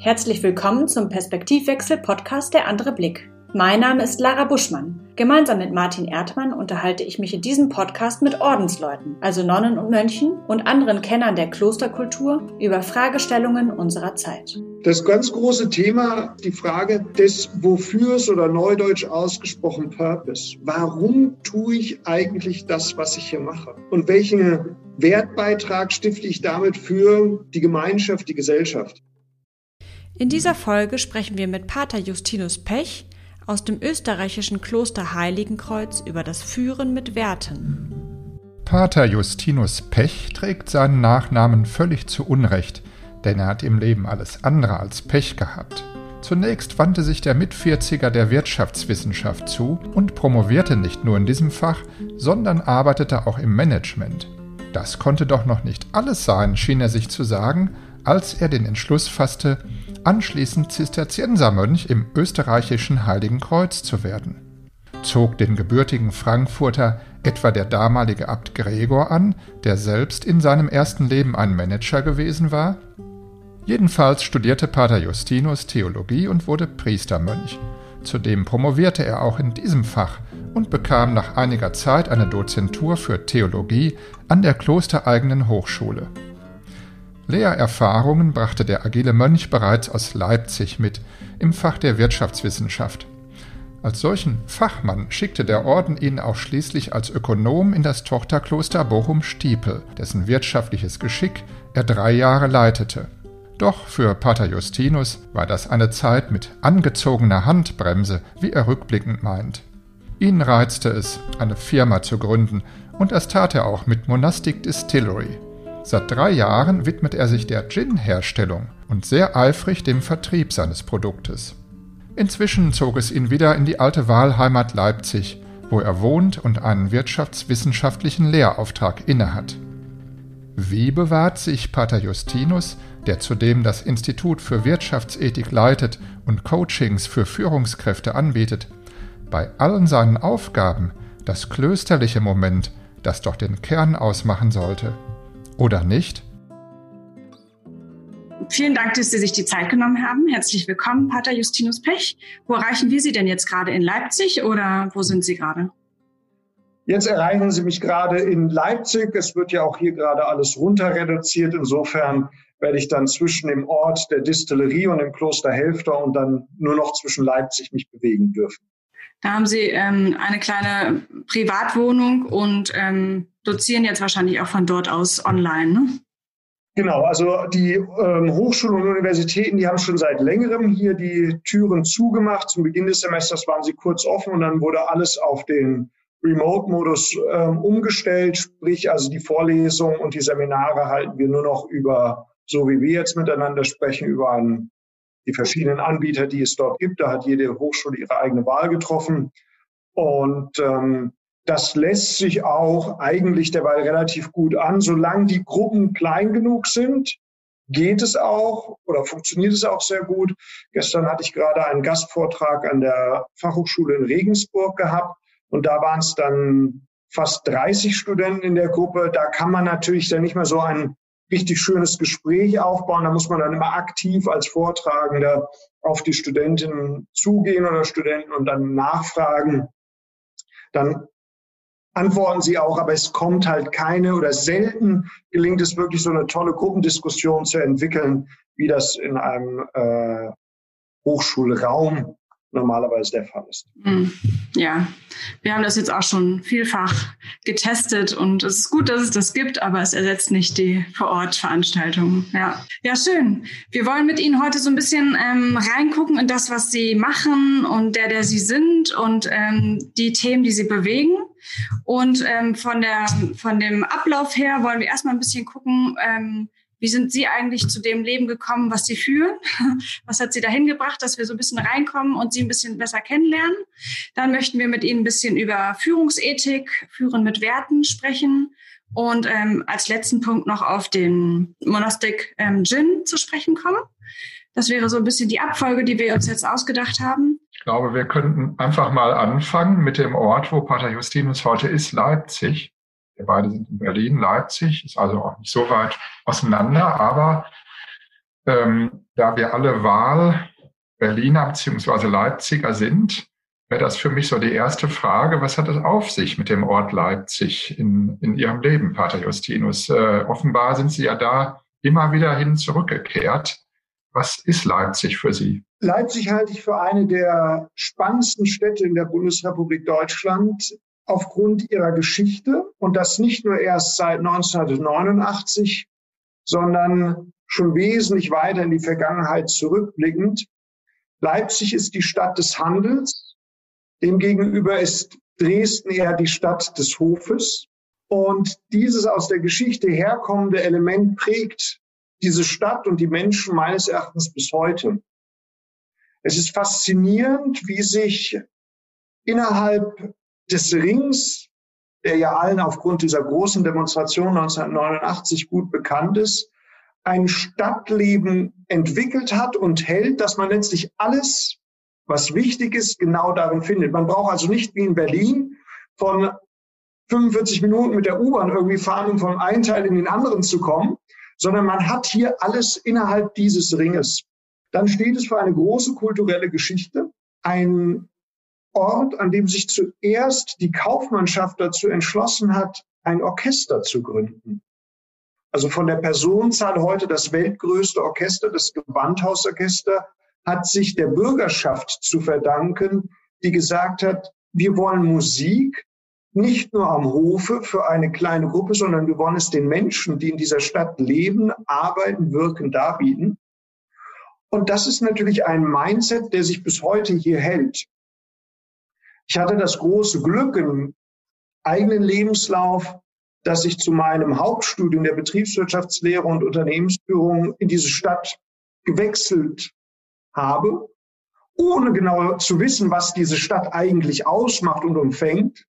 Herzlich willkommen zum Perspektivwechsel-Podcast Der andere Blick. Mein Name ist Lara Buschmann. Gemeinsam mit Martin Erdmann unterhalte ich mich in diesem Podcast mit Ordensleuten, also Nonnen und Mönchen und anderen Kennern der Klosterkultur über Fragestellungen unserer Zeit. Das ganz große Thema, die Frage des Wofürs oder neudeutsch ausgesprochen Purpose. Warum tue ich eigentlich das, was ich hier mache? Und welchen Wertbeitrag stifte ich damit für die Gemeinschaft, die Gesellschaft? In dieser Folge sprechen wir mit Pater Justinus Pech aus dem österreichischen Kloster Heiligenkreuz über das Führen mit Werten. Pater Justinus Pech trägt seinen Nachnamen völlig zu Unrecht, denn er hat im Leben alles andere als Pech gehabt. Zunächst wandte sich der Mitvierziger der Wirtschaftswissenschaft zu und promovierte nicht nur in diesem Fach, sondern arbeitete auch im Management. Das konnte doch noch nicht alles sein, schien er sich zu sagen, als er den Entschluss fasste, anschließend Zisterziensermönch im österreichischen Heiligen Kreuz zu werden. Zog den gebürtigen Frankfurter etwa der damalige Abt Gregor an, der selbst in seinem ersten Leben ein Manager gewesen war? Jedenfalls studierte Pater Justinus Theologie und wurde Priestermönch. Zudem promovierte er auch in diesem Fach und bekam nach einiger Zeit eine Dozentur für Theologie an der klostereigenen Hochschule. Lehrerfahrungen brachte der agile Mönch bereits aus Leipzig mit, im Fach der Wirtschaftswissenschaft. Als solchen Fachmann schickte der Orden ihn auch schließlich als Ökonom in das Tochterkloster Bochum-Stiepel, dessen wirtschaftliches Geschick er drei Jahre leitete. Doch für Pater Justinus war das eine Zeit mit angezogener Handbremse, wie er rückblickend meint. Ihn reizte es, eine Firma zu gründen, und das tat er auch mit Monastic Distillery. Seit drei Jahren widmet er sich der Gin-Herstellung und sehr eifrig dem Vertrieb seines Produktes. Inzwischen zog es ihn wieder in die alte Wahlheimat Leipzig, wo er wohnt und einen wirtschaftswissenschaftlichen Lehrauftrag innehat. Wie bewahrt sich Pater Justinus, der zudem das Institut für Wirtschaftsethik leitet und Coachings für Führungskräfte anbietet, bei allen seinen Aufgaben das klösterliche Moment, das doch den Kern ausmachen sollte? Oder nicht? Vielen Dank, dass Sie sich die Zeit genommen haben. Herzlich willkommen, Pater Justinus Pech. Wo erreichen wir Sie denn jetzt gerade in Leipzig oder wo sind Sie gerade? Jetzt erreichen Sie mich gerade in Leipzig. Es wird ja auch hier gerade alles runter reduziert. Insofern werde ich dann zwischen dem Ort der Distillerie und dem Kloster Helfter und dann nur noch zwischen Leipzig mich bewegen dürfen. Da haben Sie ähm, eine kleine Privatwohnung und ähm, dozieren jetzt wahrscheinlich auch von dort aus online. Ne? Genau, also die ähm, Hochschulen und Universitäten, die haben schon seit längerem hier die Türen zugemacht. Zum Beginn des Semesters waren sie kurz offen und dann wurde alles auf den Remote-Modus ähm, umgestellt. Sprich, also die Vorlesungen und die Seminare halten wir nur noch über, so wie wir jetzt miteinander sprechen, über einen die verschiedenen Anbieter, die es dort gibt. Da hat jede Hochschule ihre eigene Wahl getroffen. Und ähm, das lässt sich auch eigentlich derweil relativ gut an. Solange die Gruppen klein genug sind, geht es auch oder funktioniert es auch sehr gut. Gestern hatte ich gerade einen Gastvortrag an der Fachhochschule in Regensburg gehabt und da waren es dann fast 30 Studenten in der Gruppe. Da kann man natürlich dann nicht mehr so ein richtig schönes Gespräch aufbauen. Da muss man dann immer aktiv als Vortragender auf die Studentinnen zugehen oder Studenten und dann nachfragen. Dann antworten sie auch, aber es kommt halt keine oder selten gelingt es wirklich so eine tolle Gruppendiskussion zu entwickeln, wie das in einem äh, Hochschulraum normalerweise der Fall ist. Hm. Ja, wir haben das jetzt auch schon vielfach getestet und es ist gut, dass es das gibt, aber es ersetzt nicht die Vor-Ort-Veranstaltungen. Ja. ja, schön. Wir wollen mit Ihnen heute so ein bisschen ähm, reingucken in das, was Sie machen und der, der Sie sind und ähm, die Themen, die Sie bewegen. Und ähm, von, der, von dem Ablauf her wollen wir erstmal ein bisschen gucken, ähm, wie sind Sie eigentlich zu dem Leben gekommen, was Sie führen? Was hat Sie dahin gebracht, dass wir so ein bisschen reinkommen und Sie ein bisschen besser kennenlernen? Dann möchten wir mit Ihnen ein bisschen über Führungsethik, Führen mit Werten sprechen und ähm, als letzten Punkt noch auf den Monastic ähm, Gin zu sprechen kommen. Das wäre so ein bisschen die Abfolge, die wir uns jetzt ausgedacht haben. Ich glaube, wir könnten einfach mal anfangen mit dem Ort, wo Pater Justinus heute ist, Leipzig. Wir beide sind in Berlin, Leipzig, ist also auch nicht so weit auseinander, aber Ähm, da wir alle Wahl Berliner bzw. Leipziger sind, wäre das für mich so die erste Frage. Was hat es auf sich mit dem Ort Leipzig in, in Ihrem Leben, Pater Justinus? Äh, offenbar sind Sie ja da immer wieder hin zurückgekehrt. Was ist Leipzig für Sie? Leipzig halte ich für eine der spannendsten Städte in der Bundesrepublik Deutschland aufgrund ihrer Geschichte und das nicht nur erst seit 1989, sondern schon wesentlich weiter in die Vergangenheit zurückblickend. Leipzig ist die Stadt des Handels. Demgegenüber ist Dresden eher die Stadt des Hofes. Und dieses aus der Geschichte herkommende Element prägt diese Stadt und die Menschen meines Erachtens bis heute. Es ist faszinierend, wie sich innerhalb des Rings, der ja allen aufgrund dieser großen Demonstration 1989 gut bekannt ist, ein Stadtleben entwickelt hat und hält, dass man letztlich alles, was wichtig ist, genau darin findet. Man braucht also nicht wie in Berlin von 45 Minuten mit der U-Bahn irgendwie fahren, um vom einen Teil in den anderen zu kommen, sondern man hat hier alles innerhalb dieses Ringes. Dann steht es für eine große kulturelle Geschichte, ein Ort, an dem sich zuerst die Kaufmannschaft dazu entschlossen hat, ein Orchester zu gründen. Also von der Personenzahl heute das weltgrößte Orchester, das Gewandhausorchester, hat sich der Bürgerschaft zu verdanken, die gesagt hat, wir wollen Musik nicht nur am Hofe für eine kleine Gruppe, sondern wir wollen es den Menschen, die in dieser Stadt leben, arbeiten, wirken, darbieten. Und das ist natürlich ein Mindset, der sich bis heute hier hält. Ich hatte das große Glück im eigenen Lebenslauf, dass ich zu meinem Hauptstudium der Betriebswirtschaftslehre und Unternehmensführung in diese Stadt gewechselt habe, ohne genau zu wissen, was diese Stadt eigentlich ausmacht und umfängt.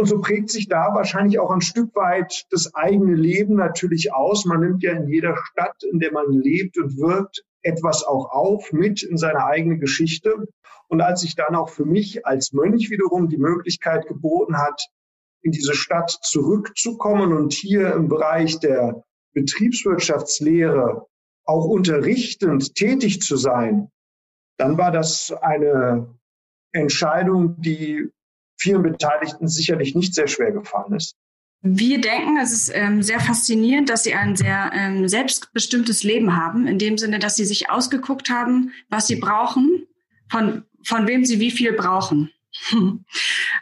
Und so prägt sich da wahrscheinlich auch ein Stück weit das eigene Leben natürlich aus. Man nimmt ja in jeder Stadt, in der man lebt und wirkt, etwas auch auf mit in seine eigene Geschichte. Und als sich dann auch für mich als Mönch wiederum die Möglichkeit geboten hat, in diese Stadt zurückzukommen und hier im Bereich der Betriebswirtschaftslehre auch unterrichtend tätig zu sein, dann war das eine Entscheidung, die vielen Beteiligten sicherlich nicht sehr schwer gefallen ist. Wir denken, es ist ähm, sehr faszinierend, dass Sie ein sehr ähm, selbstbestimmtes Leben haben, in dem Sinne, dass Sie sich ausgeguckt haben, was Sie brauchen, von, von wem Sie wie viel brauchen.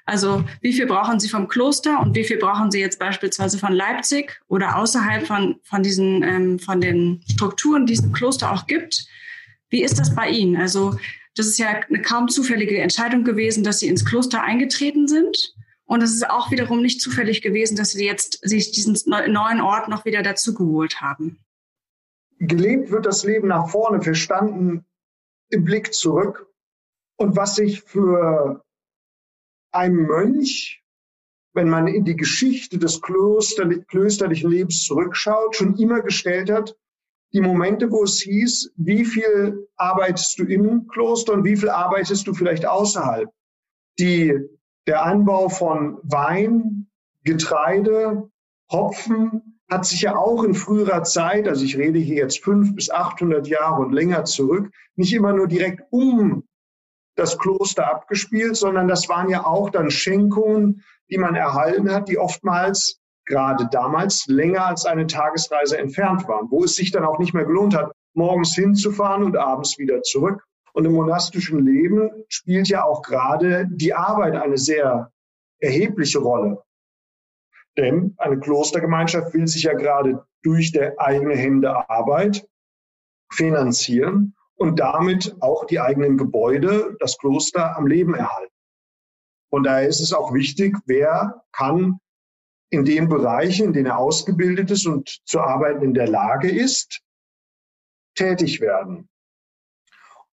Also wie viel brauchen Sie vom Kloster und wie viel brauchen Sie jetzt beispielsweise von Leipzig oder außerhalb von, von diesen ähm, von den Strukturen, die es im Kloster auch gibt? Wie ist das bei Ihnen? Also das ist ja eine kaum zufällige Entscheidung gewesen, dass Sie ins Kloster eingetreten sind. Und es ist auch wiederum nicht zufällig gewesen, dass sie jetzt sich diesen neuen Ort noch wieder dazugeholt haben. Gelebt wird das Leben nach vorne, verstanden im Blick zurück. Und was sich für einen Mönch, wenn man in die Geschichte des klösterlichen Lebens zurückschaut, schon immer gestellt hat, die Momente, wo es hieß, wie viel arbeitest du im Kloster und wie viel arbeitest du vielleicht außerhalb. Die der Anbau von Wein, Getreide, Hopfen hat sich ja auch in früherer Zeit, also ich rede hier jetzt fünf bis achthundert Jahre und länger zurück, nicht immer nur direkt um das Kloster abgespielt, sondern das waren ja auch dann Schenkungen, die man erhalten hat, die oftmals gerade damals länger als eine Tagesreise entfernt waren, wo es sich dann auch nicht mehr gelohnt hat, morgens hinzufahren und abends wieder zurück. Und im monastischen Leben spielt ja auch gerade die Arbeit eine sehr erhebliche Rolle. Denn eine Klostergemeinschaft will sich ja gerade durch der eigene Hände Arbeit finanzieren und damit auch die eigenen Gebäude, das Kloster am Leben erhalten. Von daher ist es auch wichtig, wer kann in den Bereichen, in denen er ausgebildet ist und zu arbeiten in der Lage ist, tätig werden.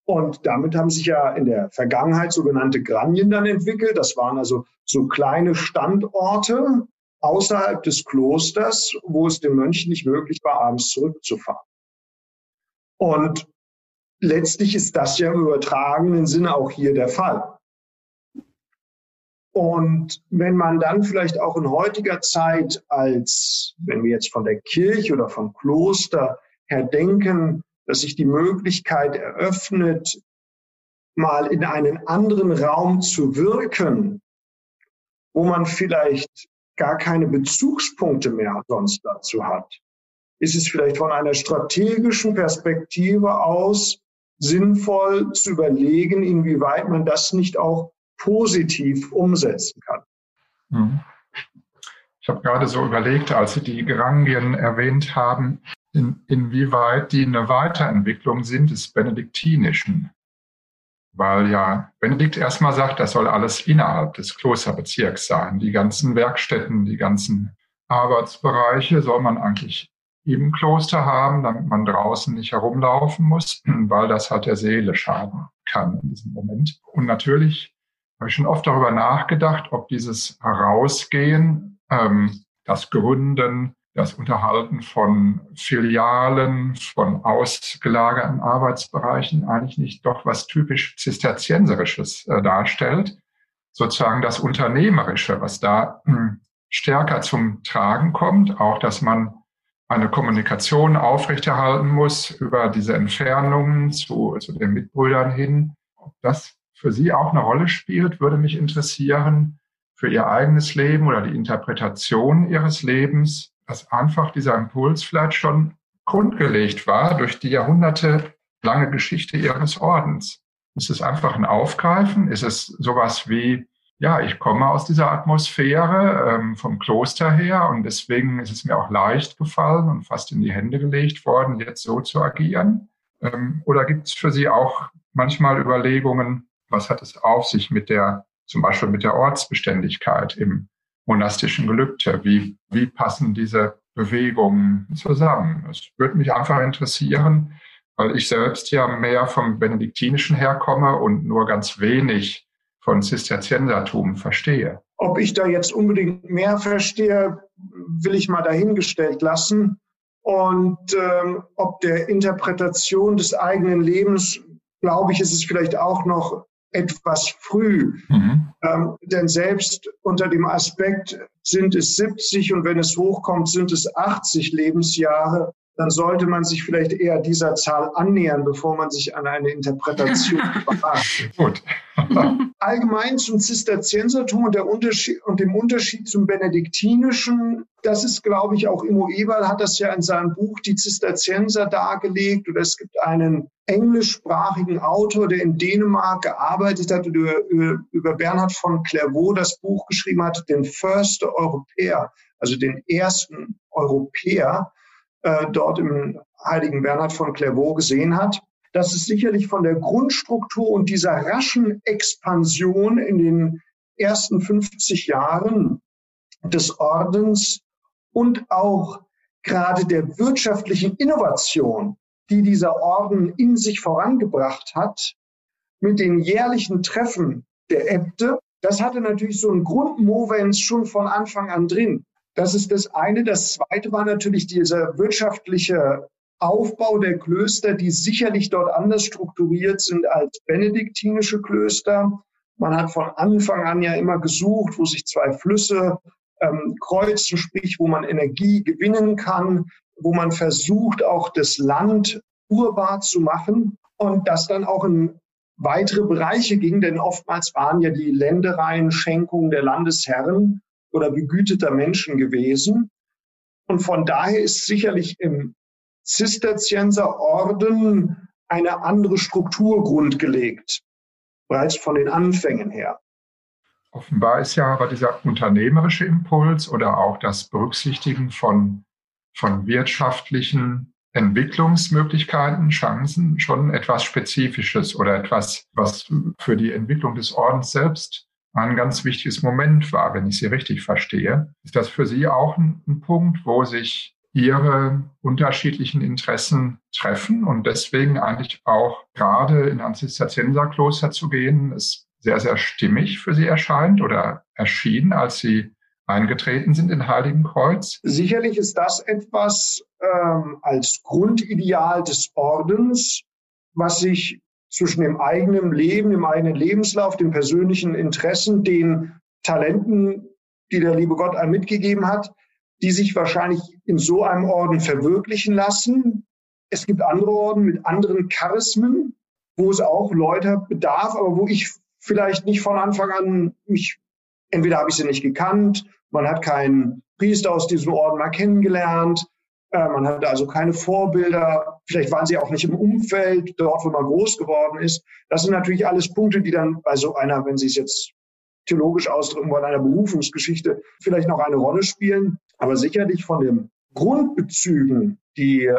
Und damit haben sich ja in der Vergangenheit sogenannte Granien dann entwickelt. Das waren also so kleine Standorte außerhalb des Klosters, wo es den Mönchen nicht möglich war, abends zurückzufahren. Und letztlich ist das ja im übertragenen Sinne auch hier der Fall. Und wenn man dann vielleicht auch in heutiger Zeit als, wenn wir jetzt von der Kirche oder vom Kloster her denken, dass sich die Möglichkeit eröffnet, mal in einen anderen Raum zu wirken, wo man vielleicht gar keine Bezugspunkte mehr sonst dazu hat, ist es vielleicht von einer strategischen Perspektive aus sinnvoll zu überlegen, inwieweit man das nicht auch positiv umsetzen kann. Mhm. Ich habe gerade so überlegt, als Sie die Gerangien erwähnt haben, in, inwieweit die eine Weiterentwicklung sind des Benediktinischen. Weil ja Benedikt erstmal sagt, das soll alles innerhalb des Klosterbezirks sein. Die ganzen Werkstätten, die ganzen Arbeitsbereiche soll man eigentlich im Kloster haben, damit man draußen nicht herumlaufen muss, weil das halt der Seele schaden kann in diesem Moment. Und natürlich habe ich schon oft darüber nachgedacht, ob dieses Herausgehen ähm, das Gründen, das Unterhalten von Filialen, von ausgelagerten Arbeitsbereichen eigentlich nicht doch was typisch Zisterzienserisches äh, darstellt. Sozusagen das Unternehmerische, was da äh, stärker zum Tragen kommt, auch dass man eine Kommunikation aufrechterhalten muss über diese Entfernungen zu, zu den Mitbrüdern hin. Ob das für Sie auch eine Rolle spielt, würde mich interessieren für ihr eigenes Leben oder die Interpretation ihres Lebens, dass einfach dieser Impuls vielleicht schon grundgelegt war durch die jahrhundertelange Geschichte ihres Ordens. Ist es einfach ein Aufgreifen? Ist es sowas wie, ja, ich komme aus dieser Atmosphäre ähm, vom Kloster her und deswegen ist es mir auch leicht gefallen und fast in die Hände gelegt worden, jetzt so zu agieren? Ähm, oder gibt es für Sie auch manchmal Überlegungen, was hat es auf sich mit der zum Beispiel mit der Ortsbeständigkeit im monastischen Gelübde. Wie, wie passen diese Bewegungen zusammen? Es würde mich einfach interessieren, weil ich selbst ja mehr vom Benediktinischen herkomme und nur ganz wenig von Zisterziensertum verstehe. Ob ich da jetzt unbedingt mehr verstehe, will ich mal dahingestellt lassen. Und ähm, ob der Interpretation des eigenen Lebens, glaube ich, ist es vielleicht auch noch etwas früh. Mhm. Ähm, denn selbst unter dem Aspekt sind es 70 und wenn es hochkommt, sind es 80 Lebensjahre, dann sollte man sich vielleicht eher dieser Zahl annähern, bevor man sich an eine Interpretation wagt. Gut. Allgemein zum Zisterziensertum und, der Unterschied, und dem Unterschied zum Benediktinischen, das ist, glaube ich, auch Immo Eberl hat das ja in seinem Buch Die Zisterzienser dargelegt. Oder es gibt einen englischsprachigen Autor, der in Dänemark gearbeitet hat und über, über, über Bernhard von Clairvaux das Buch geschrieben hat, den First Europäer, also den ersten Europäer äh, dort im heiligen Bernhard von Clairvaux gesehen hat, dass es sicherlich von der Grundstruktur und dieser raschen Expansion in den ersten 50 Jahren des Ordens und auch gerade der wirtschaftlichen Innovation, die dieser Orden in sich vorangebracht hat, mit den jährlichen Treffen der Äbte, das hatte natürlich so ein Grundmovens schon von Anfang an drin. Das ist das eine. Das zweite war natürlich dieser wirtschaftliche Aufbau der Klöster, die sicherlich dort anders strukturiert sind als benediktinische Klöster. Man hat von Anfang an ja immer gesucht, wo sich zwei Flüsse ähm, kreuzen, sprich, wo man Energie gewinnen kann, wo man versucht, auch das Land urbar zu machen und das dann auch in weitere Bereiche ging, denn oftmals waren ja die Ländereien Schenkungen der Landesherren oder begüteter Menschen gewesen. Und von daher ist sicherlich im Zisterzienserorden eine andere Struktur grundgelegt, bereits von den Anfängen her. Offenbar ist ja aber dieser unternehmerische Impuls oder auch das Berücksichtigen von, von wirtschaftlichen Entwicklungsmöglichkeiten, Chancen schon etwas Spezifisches oder etwas, was für die Entwicklung des Ordens selbst ein ganz wichtiges Moment war, wenn ich Sie richtig verstehe. Ist das für Sie auch ein, ein Punkt, wo sich Ihre unterschiedlichen Interessen treffen und deswegen eigentlich auch gerade in ein Zisterzienserkloster zu gehen, ist sehr, sehr stimmig für Sie erscheint oder erschien, als Sie eingetreten sind in Heiligenkreuz? Sicherlich ist das etwas ähm, als Grundideal des Ordens, was sich zwischen dem eigenen Leben, dem eigenen Lebenslauf, den persönlichen Interessen, den Talenten, die der liebe Gott einem mitgegeben hat, die sich wahrscheinlich in so einem Orden verwirklichen lassen. es gibt andere Orden mit anderen Charismen, wo es auch Leute bedarf, aber wo ich vielleicht nicht von Anfang an mich, entweder habe ich sie nicht gekannt, man hat keinen Priester aus diesem Orden mal kennengelernt, äh, man hatte also keine Vorbilder, vielleicht waren sie auch nicht im Umfeld, dort, wo man groß geworden ist. Das sind natürlich alles Punkte, die dann bei so einer, wenn Sie es jetzt theologisch ausdrücken wollen, einer Berufungsgeschichte vielleicht noch eine Rolle spielen. Aber sicherlich von den Grundbezügen, die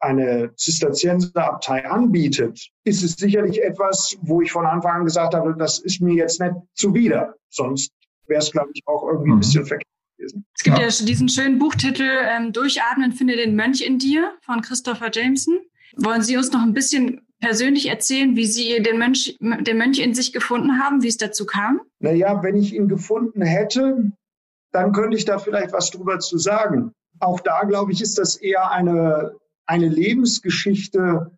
eine Zisterzienserabtei anbietet, ist es sicherlich etwas, wo ich von Anfang an gesagt habe, das ist mir jetzt nicht zuwider. Sonst wäre es, glaube ich, auch irgendwie ein mhm. bisschen verkehrt gewesen. Es gibt ja, ja diesen schönen Buchtitel ähm, Durchatmen, finde den Mönch in dir von Christopher Jameson. Wollen Sie uns noch ein bisschen persönlich erzählen, wie Sie den Mönch, den Mönch in sich gefunden haben, wie es dazu kam? Naja, wenn ich ihn gefunden hätte, dann könnte ich da vielleicht was drüber zu sagen. Auch da, glaube ich, ist das eher eine, eine Lebensgeschichte,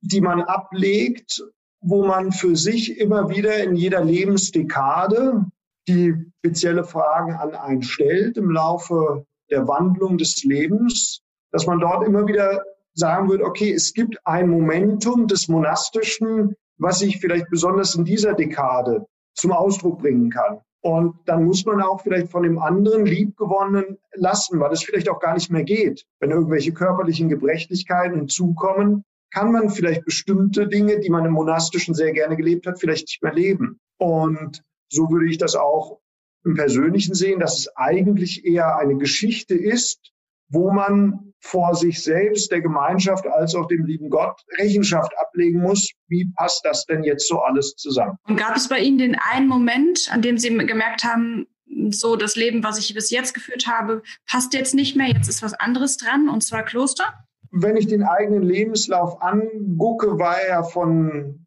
die man ablegt, wo man für sich immer wieder in jeder Lebensdekade die spezielle Fragen an einen stellt im Laufe der Wandlung des Lebens, dass man dort immer wieder sagen würde, okay, es gibt ein Momentum des Monastischen, was ich vielleicht besonders in dieser Dekade zum Ausdruck bringen kann. Und dann muss man auch vielleicht von dem anderen Liebgewonnenen lassen, weil es vielleicht auch gar nicht mehr geht. Wenn irgendwelche körperlichen Gebrechlichkeiten hinzukommen, kann man vielleicht bestimmte Dinge, die man im Monastischen sehr gerne gelebt hat, vielleicht nicht mehr leben. Und so würde ich das auch im Persönlichen sehen, dass es eigentlich eher eine Geschichte ist, wo man vor sich selbst, der Gemeinschaft als auch dem lieben Gott Rechenschaft ablegen muss. Wie passt das denn jetzt so alles zusammen? Und gab es bei Ihnen den einen Moment, an dem Sie gemerkt haben, so das Leben, was ich bis jetzt geführt habe, passt jetzt nicht mehr, jetzt ist was anderes dran, und zwar Kloster? Wenn ich den eigenen Lebenslauf angucke, war er von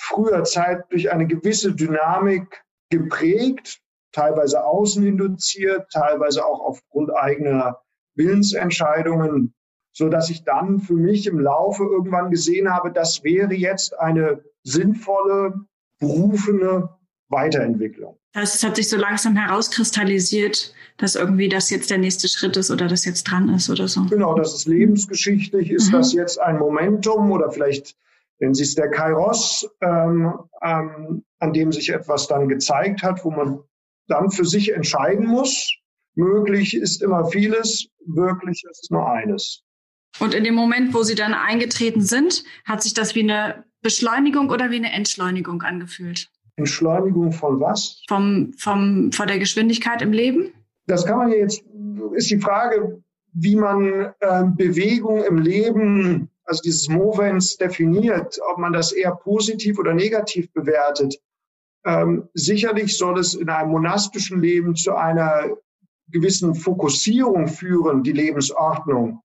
früher Zeit durch eine gewisse Dynamik geprägt, teilweise außeninduziert, teilweise auch aufgrund eigener Willensentscheidungen, so dass ich dann für mich im Laufe irgendwann gesehen habe, das wäre jetzt eine sinnvolle, berufene Weiterentwicklung. Das es hat sich so langsam herauskristallisiert, dass irgendwie das jetzt der nächste Schritt ist oder das jetzt dran ist oder so. Genau, das ist lebensgeschichtlich, ist mhm. das jetzt ein Momentum oder vielleicht wenn Sie es der Kairos, ähm, ähm, an dem sich etwas dann gezeigt hat, wo man dann für sich entscheiden muss. Möglich ist immer vieles, wirklich ist nur eines. Und in dem Moment, wo Sie dann eingetreten sind, hat sich das wie eine Beschleunigung oder wie eine Entschleunigung angefühlt? Entschleunigung von was? Vom, vom, von der Geschwindigkeit im Leben? Das kann man ja jetzt, ist die Frage, wie man äh, Bewegung im Leben also dieses Movens definiert, ob man das eher positiv oder negativ bewertet. Ähm, sicherlich soll es in einem monastischen Leben zu einer gewissen Fokussierung führen, die Lebensordnung,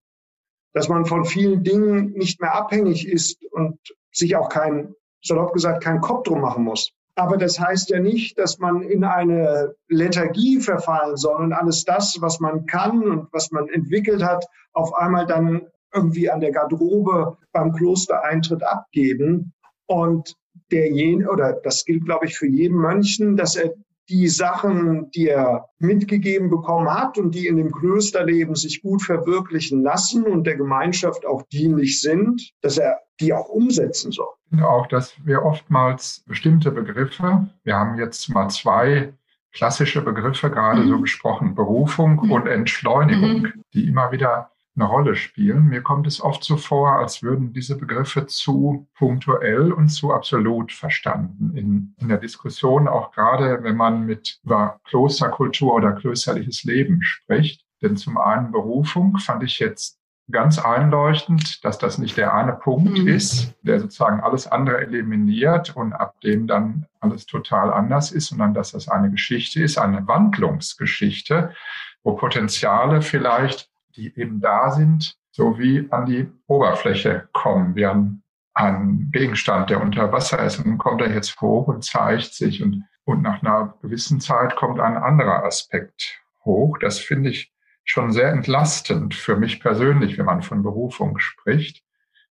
dass man von vielen Dingen nicht mehr abhängig ist und sich auch kein, salopp gesagt, keinen Kopf drum machen muss. Aber das heißt ja nicht, dass man in eine Lethargie verfallen soll und alles das, was man kann und was man entwickelt hat, auf einmal dann irgendwie an der Garderobe beim Klostereintritt abgeben. Und derjenige, oder das gilt, glaube ich, für jeden Mönchen, dass er die Sachen, die er mitgegeben bekommen hat und die in dem Klösterleben sich gut verwirklichen lassen und der Gemeinschaft auch dienlich sind, dass er die auch umsetzen soll. Ich finde auch, dass wir oftmals bestimmte Begriffe, wir haben jetzt mal zwei klassische Begriffe gerade mhm. so besprochen, Berufung mhm. und Entschleunigung, mhm. die immer wieder eine Rolle spielen. Mir kommt es oft so vor, als würden diese Begriffe zu punktuell und zu absolut verstanden in, in der Diskussion, auch gerade wenn man mit über Klosterkultur oder klösterliches Leben spricht. Denn zum einen Berufung fand ich jetzt ganz einleuchtend, dass das nicht der eine Punkt mhm. ist, der sozusagen alles andere eliminiert und ab dem dann alles total anders ist, sondern dass das eine Geschichte ist, eine Wandlungsgeschichte, wo Potenziale vielleicht die eben da sind, so wie an die Oberfläche kommen. Wir haben einen Gegenstand, der unter Wasser ist und dann kommt er jetzt hoch und zeigt sich und, und nach einer gewissen Zeit kommt ein anderer Aspekt hoch. Das finde ich schon sehr entlastend für mich persönlich, wenn man von Berufung spricht.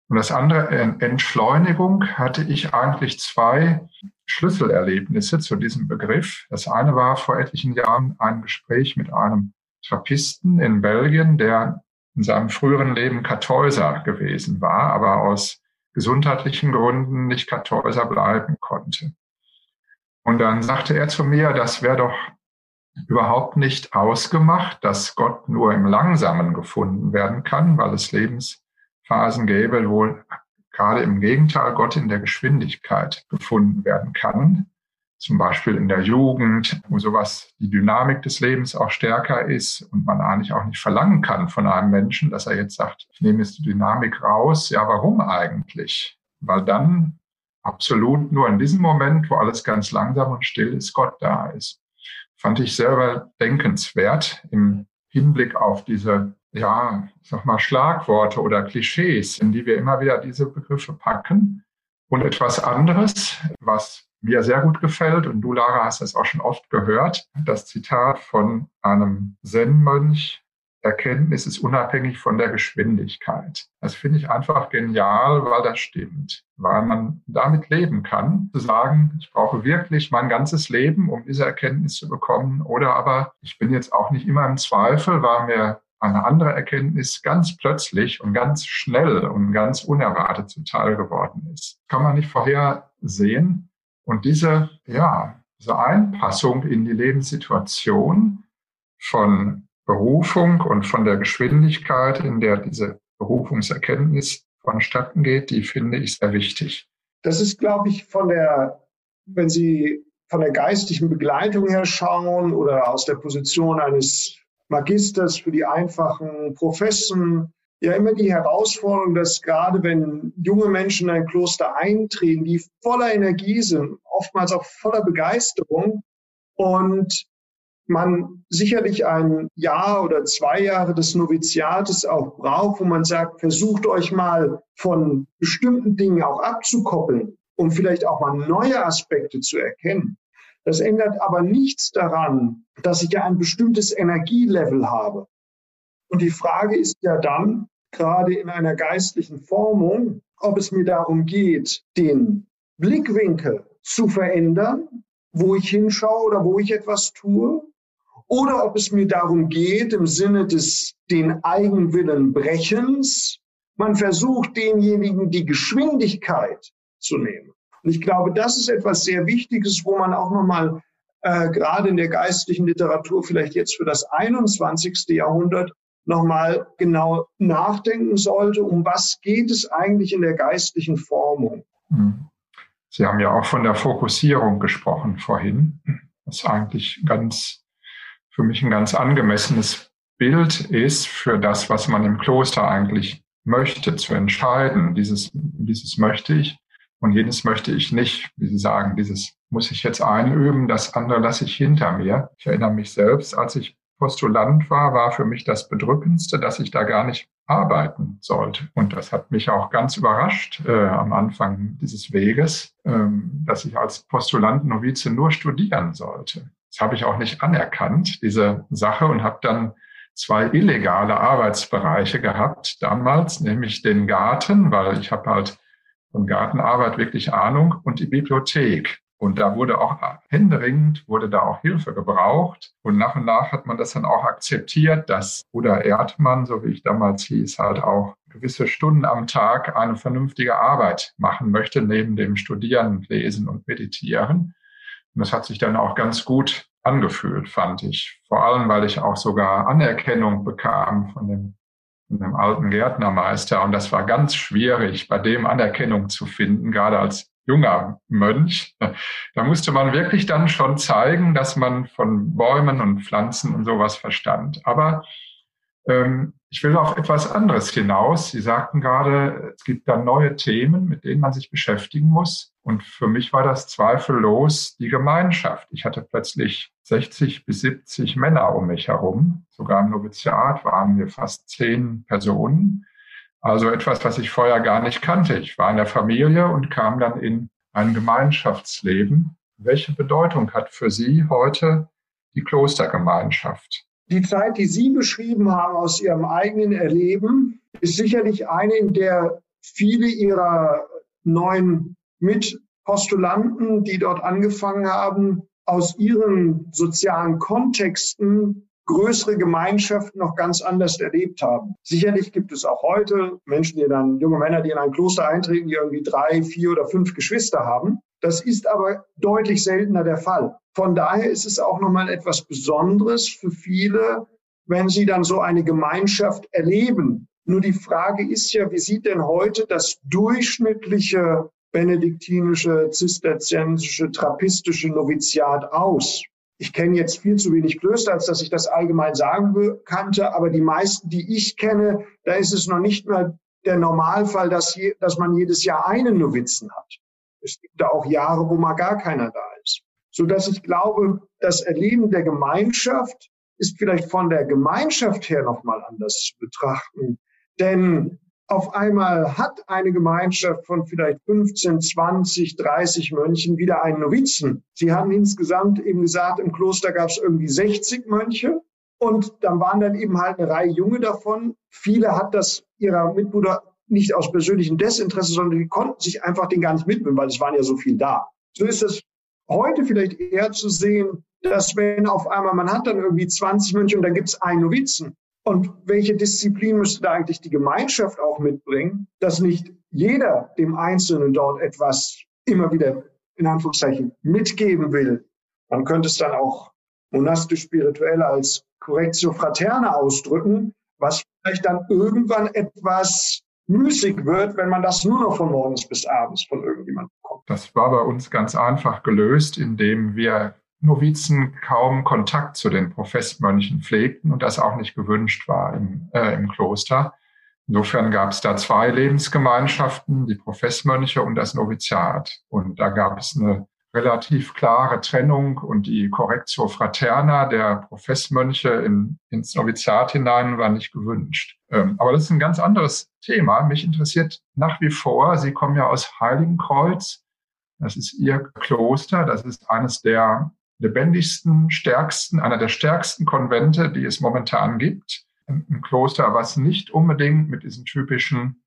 Und das andere, Entschleunigung, hatte ich eigentlich zwei Schlüsselerlebnisse zu diesem Begriff. Das eine war vor etlichen Jahren ein Gespräch mit einem Trappisten in Belgien, der in seinem früheren Leben Kartäuser gewesen war, aber aus gesundheitlichen Gründen nicht Kartäuser bleiben konnte. Und dann sagte er zu mir, das wäre doch überhaupt nicht ausgemacht, dass Gott nur im Langsamen gefunden werden kann, weil es Lebensphasen gäbe, wo gerade im Gegenteil Gott in der Geschwindigkeit gefunden werden kann zum Beispiel in der Jugend, wo sowas, die Dynamik des Lebens auch stärker ist und man eigentlich auch nicht verlangen kann von einem Menschen, dass er jetzt sagt, ich nehme jetzt die Dynamik raus. Ja, warum eigentlich? Weil dann absolut nur in diesem Moment, wo alles ganz langsam und still ist, Gott da ist. Fand ich selber denkenswert im Hinblick auf diese, ja, sag mal, Schlagworte oder Klischees, in die wir immer wieder diese Begriffe packen. Und etwas anderes, was mir sehr gut gefällt, und du, Lara, hast das auch schon oft gehört, das Zitat von einem Zen-Mönch, Erkenntnis ist unabhängig von der Geschwindigkeit. Das finde ich einfach genial, weil das stimmt, weil man damit leben kann, zu sagen, ich brauche wirklich mein ganzes Leben, um diese Erkenntnis zu bekommen, oder aber ich bin jetzt auch nicht immer im Zweifel, weil mir eine andere Erkenntnis ganz plötzlich und ganz schnell und ganz unerwartet zuteil geworden ist. Kann man nicht vorher sehen, und diese, ja, diese Einpassung in die Lebenssituation von Berufung und von der Geschwindigkeit, in der diese Berufungserkenntnis vonstatten geht, die finde ich sehr wichtig. Das ist, glaube ich, von der, wenn Sie von der geistigen Begleitung her schauen oder aus der Position eines Magisters für die einfachen Professen, ja immer die Herausforderung, dass gerade wenn junge Menschen in ein Kloster eintreten, die voller Energie sind, oftmals auch voller Begeisterung und man sicherlich ein Jahr oder zwei Jahre des Noviziates auch braucht, wo man sagt, versucht euch mal von bestimmten Dingen auch abzukoppeln, um vielleicht auch mal neue Aspekte zu erkennen. Das ändert aber nichts daran, dass ich ja ein bestimmtes Energielevel habe. Und die Frage ist ja dann, gerade in einer geistlichen Formung, ob es mir darum geht, den Blickwinkel zu verändern, wo ich hinschaue oder wo ich etwas tue, oder ob es mir darum geht, im Sinne des den Eigenwillen Brechens, man versucht denjenigen die Geschwindigkeit zu nehmen. Und ich glaube, das ist etwas sehr Wichtiges, wo man auch nochmal äh, gerade in der geistlichen Literatur vielleicht jetzt für das 21. Jahrhundert nochmal genau nachdenken sollte, um was geht es eigentlich in der geistlichen Formung. Hm. Sie haben ja auch von der Fokussierung gesprochen vorhin, was eigentlich ganz, für mich ein ganz angemessenes Bild ist für das, was man im Kloster eigentlich möchte, zu entscheiden. Dieses, dieses möchte ich und jenes möchte ich nicht. Wie Sie sagen, dieses muss ich jetzt einüben, das andere lasse ich hinter mir. Ich erinnere mich selbst, als ich Postulant war, war für mich das Bedrückendste, dass ich da gar nicht arbeiten sollte. Und das hat mich auch ganz überrascht äh, am Anfang dieses Weges, ähm, dass ich als Postulant Novize nur studieren sollte. Das habe ich auch nicht anerkannt, diese Sache, und habe dann zwei illegale Arbeitsbereiche gehabt damals, nämlich den Garten, weil ich habe halt von Gartenarbeit wirklich Ahnung, und die Bibliothek. Und da wurde auch händeringend, wurde da auch Hilfe gebraucht. Und nach und nach hat man das dann auch akzeptiert, dass Bruder Erdmann, so wie ich damals hieß, halt auch gewisse Stunden am Tag eine vernünftige Arbeit machen möchte, neben dem Studieren, Lesen und Meditieren. Und das hat sich dann auch ganz gut angefühlt, fand ich. Vor allem, weil ich auch sogar Anerkennung bekam von dem, von dem alten Gärtnermeister. Und das war ganz schwierig, bei dem Anerkennung zu finden, gerade als junger Mönch. Da musste man wirklich dann schon zeigen, dass man von Bäumen und Pflanzen und sowas verstand. Aber ähm, ich will auf etwas anderes hinaus. Sie sagten gerade, es gibt dann neue Themen, mit denen man sich beschäftigen muss. Und für mich war das zweifellos die Gemeinschaft. Ich hatte plötzlich 60 bis 70 Männer um mich herum. Sogar im Noviziat waren wir fast zehn Personen. Also etwas, was ich vorher gar nicht kannte. Ich war in der Familie und kam dann in ein Gemeinschaftsleben. Welche Bedeutung hat für Sie heute die Klostergemeinschaft? Die Zeit, die Sie beschrieben haben aus Ihrem eigenen Erleben, ist sicherlich eine, in der viele Ihrer neuen Mitpostulanten, die dort angefangen haben, aus ihren sozialen Kontexten größere Gemeinschaften noch ganz anders erlebt haben. Sicherlich gibt es auch heute Menschen, die dann, junge Männer, die in ein Kloster eintreten, die irgendwie drei, vier oder fünf Geschwister haben. Das ist aber deutlich seltener der Fall. Von daher ist es auch nochmal etwas Besonderes für viele, wenn sie dann so eine Gemeinschaft erleben. Nur die Frage ist ja, wie sieht denn heute das durchschnittliche benediktinische, zisterziensische, trappistische Noviziat aus? Ich kenne jetzt viel zu wenig Klöster, als dass ich das allgemein sagen kannte, aber die meisten, die ich kenne, da ist es noch nicht mehr der Normalfall, dass, je, dass man jedes Jahr einen Novizen hat. Es gibt da auch Jahre, wo mal gar keiner da ist. So dass ich glaube, das Erleben der Gemeinschaft ist vielleicht von der Gemeinschaft her nochmal anders zu betrachten. Denn auf einmal hat eine Gemeinschaft von vielleicht 15, 20, 30 Mönchen wieder einen Novizen. Sie haben insgesamt eben gesagt, im Kloster gab es irgendwie 60 Mönche und dann waren dann eben halt eine Reihe Junge davon. Viele hat das ihrer Mitbrüder nicht aus persönlichem Desinteresse, sondern die konnten sich einfach den gar nicht mitnehmen, weil es waren ja so viel da. So ist es heute vielleicht eher zu sehen, dass wenn auf einmal man hat dann irgendwie 20 Mönche und dann gibt es einen Novizen, und welche Disziplin müsste da eigentlich die Gemeinschaft auch mitbringen, dass nicht jeder dem Einzelnen dort etwas immer wieder in Anführungszeichen mitgeben will. Man könnte es dann auch monastisch-spirituell als Correctio Fraterna ausdrücken, was vielleicht dann irgendwann etwas müßig wird, wenn man das nur noch von morgens bis abends von irgendjemandem bekommt. Das war bei uns ganz einfach gelöst, indem wir Novizen kaum Kontakt zu den Professmönchen pflegten und das auch nicht gewünscht war im, äh, im Kloster. Insofern gab es da zwei Lebensgemeinschaften, die Professmönche und das Noviziat. Und da gab es eine relativ klare Trennung und die Correctio Fraterna der Professmönche in, ins Noviziat hinein war nicht gewünscht. Ähm, aber das ist ein ganz anderes Thema. Mich interessiert nach wie vor, Sie kommen ja aus Heiligenkreuz. Das ist Ihr Kloster. Das ist eines der lebendigsten, stärksten, einer der stärksten Konvente, die es momentan gibt. Ein Kloster, was nicht unbedingt mit diesen typischen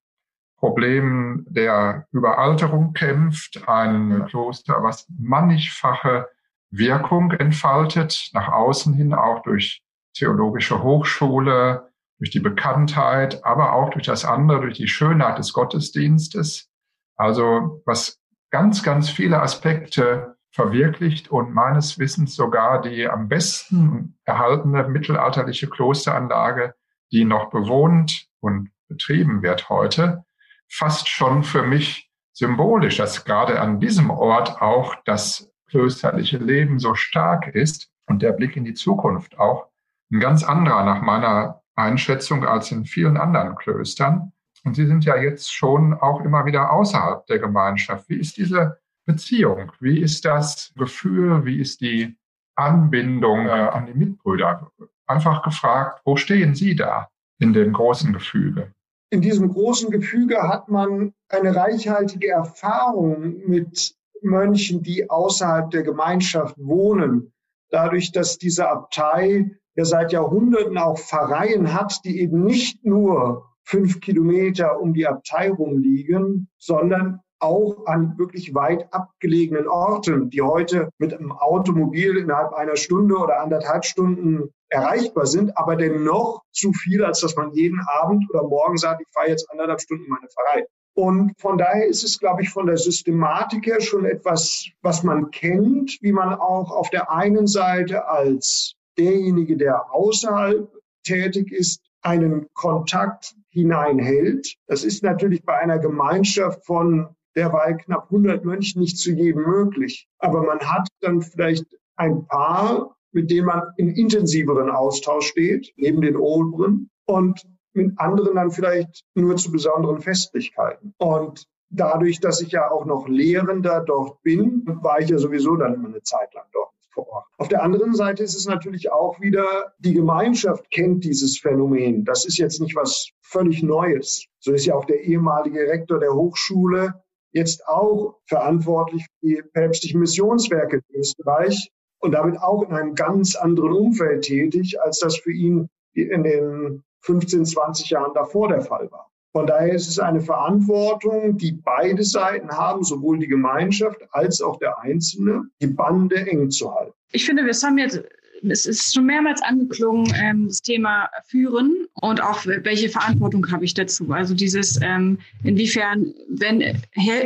Problemen der Überalterung kämpft. Ein Kloster, was mannigfache Wirkung entfaltet, nach außen hin auch durch theologische Hochschule, durch die Bekanntheit, aber auch durch das andere, durch die Schönheit des Gottesdienstes. Also was ganz, ganz viele Aspekte verwirklicht und meines Wissens sogar die am besten erhaltene mittelalterliche Klosteranlage, die noch bewohnt und betrieben wird heute, fast schon für mich symbolisch, dass gerade an diesem Ort auch das klösterliche Leben so stark ist und der Blick in die Zukunft auch ein ganz anderer nach meiner Einschätzung als in vielen anderen Klöstern. Und Sie sind ja jetzt schon auch immer wieder außerhalb der Gemeinschaft. Wie ist diese Beziehung? Wie ist das Gefühl? Wie ist die Anbindung äh, an die Mitbrüder? Einfach gefragt, wo stehen Sie da in dem großen Gefüge? In diesem großen Gefüge hat man eine reichhaltige Erfahrung mit Mönchen, die außerhalb der Gemeinschaft wohnen. Dadurch, dass diese Abtei ja seit Jahrhunderten auch Pfarreien hat, die eben nicht nur fünf Kilometer um die Abtei rumliegen, sondern auch an wirklich weit abgelegenen Orten, die heute mit einem Automobil innerhalb einer Stunde oder anderthalb Stunden erreichbar sind, aber dennoch zu viel, als dass man jeden Abend oder morgen sagt, ich fahre jetzt anderthalb Stunden meine Pfarrei. Und von daher ist es, glaube ich, von der Systematik her schon etwas, was man kennt, wie man auch auf der einen Seite als derjenige, der außerhalb tätig ist, einen Kontakt hineinhält. Das ist natürlich bei einer Gemeinschaft von derweil knapp 100 Mönchen nicht zu jedem möglich. Aber man hat dann vielleicht ein paar, mit denen man in intensiveren Austausch steht, neben den oberen und mit anderen dann vielleicht nur zu besonderen Festlichkeiten. Und dadurch, dass ich ja auch noch Lehrender dort bin, war ich ja sowieso dann immer eine Zeit lang dort vor Ort. Auf der anderen Seite ist es natürlich auch wieder, die Gemeinschaft kennt dieses Phänomen. Das ist jetzt nicht was völlig Neues. So ist ja auch der ehemalige Rektor der Hochschule jetzt auch verantwortlich für die päpstlichen Missionswerke in Österreich und damit auch in einem ganz anderen Umfeld tätig, als das für ihn in den 15, 20 Jahren davor der Fall war. Von daher ist es eine Verantwortung, die beide Seiten haben, sowohl die Gemeinschaft als auch der Einzelne, die Bande eng zu halten. Ich finde, wir haben jetzt es ist schon mehrmals angeklungen, ähm, das Thema Führen und auch welche Verantwortung habe ich dazu. Also dieses, ähm, inwiefern, wenn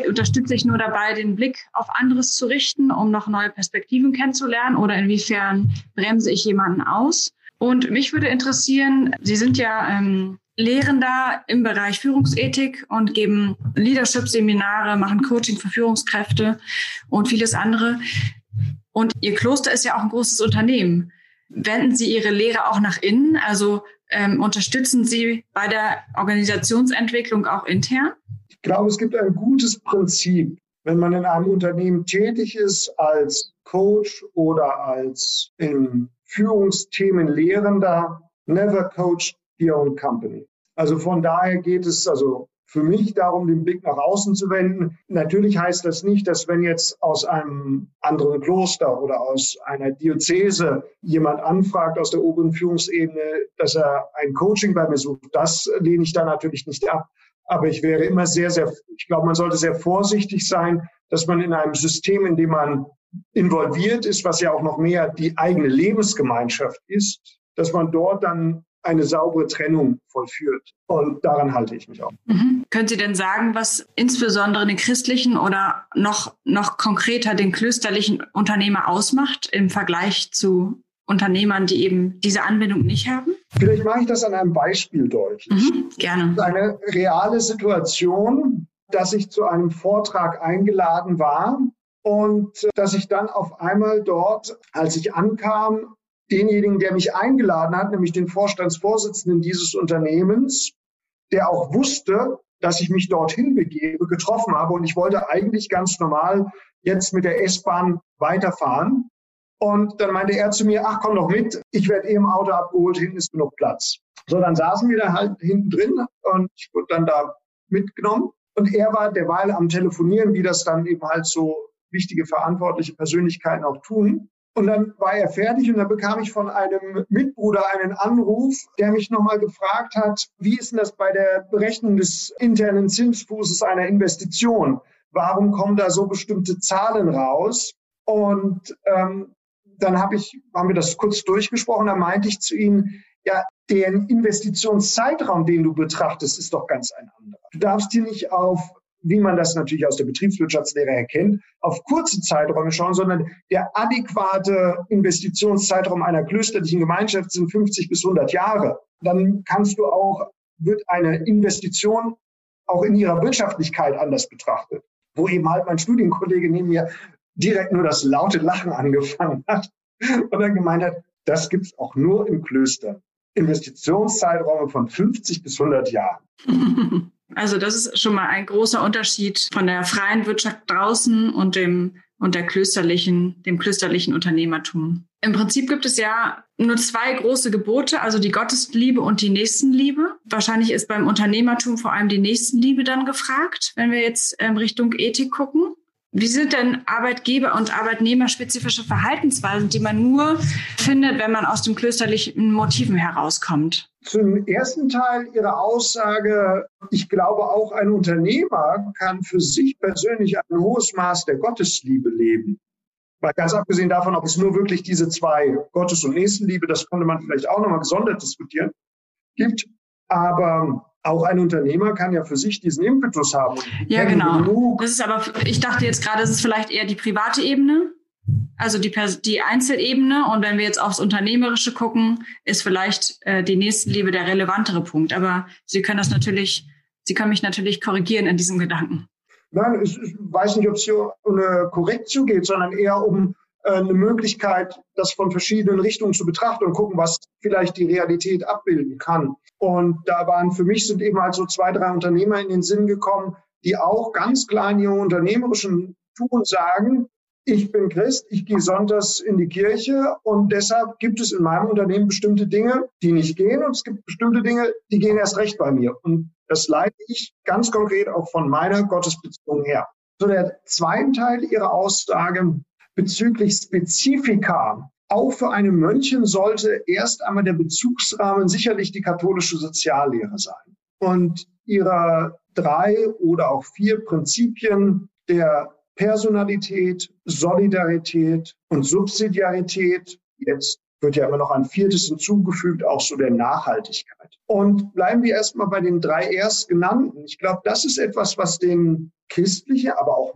unterstütze ich nur dabei, den Blick auf anderes zu richten, um noch neue Perspektiven kennenzulernen, oder inwiefern bremse ich jemanden aus? Und mich würde interessieren, Sie sind ja ähm, Lehrender im Bereich Führungsethik und geben Leadership-Seminare, machen Coaching für Führungskräfte und vieles andere. Und Ihr Kloster ist ja auch ein großes Unternehmen. Wenden Sie Ihre Lehre auch nach innen? Also ähm, unterstützen Sie bei der Organisationsentwicklung auch intern? Ich glaube, es gibt ein gutes Prinzip. Wenn man in einem Unternehmen tätig ist als Coach oder als in Führungsthemen Lehrender, never coach your own company. Also von daher geht es, also für mich darum, den Blick nach außen zu wenden. Natürlich heißt das nicht, dass wenn jetzt aus einem anderen Kloster oder aus einer Diözese jemand anfragt aus der oberen Führungsebene, dass er ein Coaching bei mir sucht. Das lehne ich da natürlich nicht ab. Aber ich wäre immer sehr, sehr, ich glaube, man sollte sehr vorsichtig sein, dass man in einem System, in dem man involviert ist, was ja auch noch mehr die eigene Lebensgemeinschaft ist, dass man dort dann eine saubere Trennung vollführt. Und daran halte ich mich auch. Mhm. Können Sie denn sagen, was insbesondere den christlichen oder noch, noch konkreter den klösterlichen Unternehmer ausmacht im Vergleich zu Unternehmern, die eben diese Anbindung nicht haben? Vielleicht mache ich das an einem Beispiel deutlich. Mhm, gerne. Eine reale Situation, dass ich zu einem Vortrag eingeladen war und dass ich dann auf einmal dort, als ich ankam, denjenigen, der mich eingeladen hat, nämlich den Vorstandsvorsitzenden dieses Unternehmens, der auch wusste, dass ich mich dorthin begebe, getroffen habe. Und ich wollte eigentlich ganz normal jetzt mit der S-Bahn weiterfahren. Und dann meinte er zu mir, ach, komm doch mit, ich werde eh Auto abgeholt, hinten ist genug Platz. So, dann saßen wir da halt hinten drin und ich wurde dann da mitgenommen. Und er war derweil am Telefonieren, wie das dann eben halt so wichtige verantwortliche Persönlichkeiten auch tun. Und dann war er fertig und dann bekam ich von einem Mitbruder einen Anruf, der mich nochmal gefragt hat, wie ist denn das bei der Berechnung des internen Zinsfußes einer Investition? Warum kommen da so bestimmte Zahlen raus? Und ähm, dann hab ich, haben wir das kurz durchgesprochen, da meinte ich zu ihm, ja, der Investitionszeitraum, den du betrachtest, ist doch ganz ein anderer. Du darfst hier nicht auf wie man das natürlich aus der Betriebswirtschaftslehre erkennt, auf kurze Zeiträume schauen, sondern der adäquate Investitionszeitraum einer klösterlichen Gemeinschaft sind 50 bis 100 Jahre. Dann kannst du auch, wird eine Investition auch in ihrer Wirtschaftlichkeit anders betrachtet. Wo eben halt mein Studienkollege neben mir direkt nur das laute Lachen angefangen hat und dann gemeint hat, das gibt's auch nur im Klöster. Investitionszeiträume von 50 bis 100 Jahren. Also das ist schon mal ein großer Unterschied von der freien Wirtschaft draußen und dem und der klösterlichen, dem klösterlichen Unternehmertum. Im Prinzip gibt es ja nur zwei große Gebote, also die Gottesliebe und die Nächstenliebe. Wahrscheinlich ist beim Unternehmertum vor allem die Nächstenliebe dann gefragt, wenn wir jetzt ähm, Richtung Ethik gucken. Wie sind denn Arbeitgeber- und Arbeitnehmerspezifische Verhaltensweisen, die man nur findet, wenn man aus den klösterlichen Motiven herauskommt? Zum ersten Teil Ihrer Aussage, ich glaube auch ein Unternehmer kann für sich persönlich ein hohes Maß der Gottesliebe leben. Weil ganz abgesehen davon, ob es nur wirklich diese zwei Gottes- und Nächstenliebe, das konnte man vielleicht auch nochmal gesondert diskutieren, gibt. Aber auch ein Unternehmer kann ja für sich diesen Impetus haben. Ja, genau. Das ist aber, ich dachte jetzt gerade, das ist vielleicht eher die private Ebene, also die, die Einzelebene. Und wenn wir jetzt aufs Unternehmerische gucken, ist vielleicht äh, die Nächstenliebe der relevantere Punkt. Aber Sie können das natürlich, Sie können mich natürlich korrigieren in diesem Gedanken. Nein, ich, ich weiß nicht, ob es hier um eine Korrektion geht, sondern eher um eine Möglichkeit, das von verschiedenen Richtungen zu betrachten und gucken, was vielleicht die Realität abbilden kann. Und da waren für mich sind eben halt so zwei, drei Unternehmer in den Sinn gekommen, die auch ganz klar in ihrem unternehmerischen Tun sagen, ich bin Christ, ich gehe sonntags in die Kirche und deshalb gibt es in meinem Unternehmen bestimmte Dinge, die nicht gehen und es gibt bestimmte Dinge, die gehen erst recht bei mir. Und das leite ich ganz konkret auch von meiner Gottesbeziehung her. So der zweite Teil Ihrer Aussage bezüglich Spezifika auch für eine Mönchin sollte erst einmal der Bezugsrahmen sicherlich die katholische Soziallehre sein. Und ihre drei oder auch vier Prinzipien der Personalität, Solidarität und Subsidiarität, jetzt wird ja immer noch ein viertes hinzugefügt, auch so der Nachhaltigkeit. Und bleiben wir erstmal bei den drei erstgenannten. Ich glaube, das ist etwas, was den christlichen, aber auch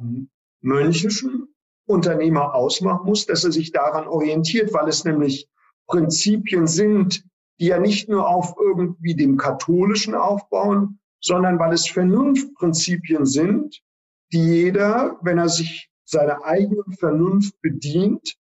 mönchischen Unternehmer ausmachen muss, dass er sich daran orientiert, weil es nämlich Prinzipien sind, die ja nicht nur auf irgendwie dem katholischen aufbauen, sondern weil es Vernunftprinzipien sind, die jeder, wenn er sich seiner eigenen Vernunft bedient,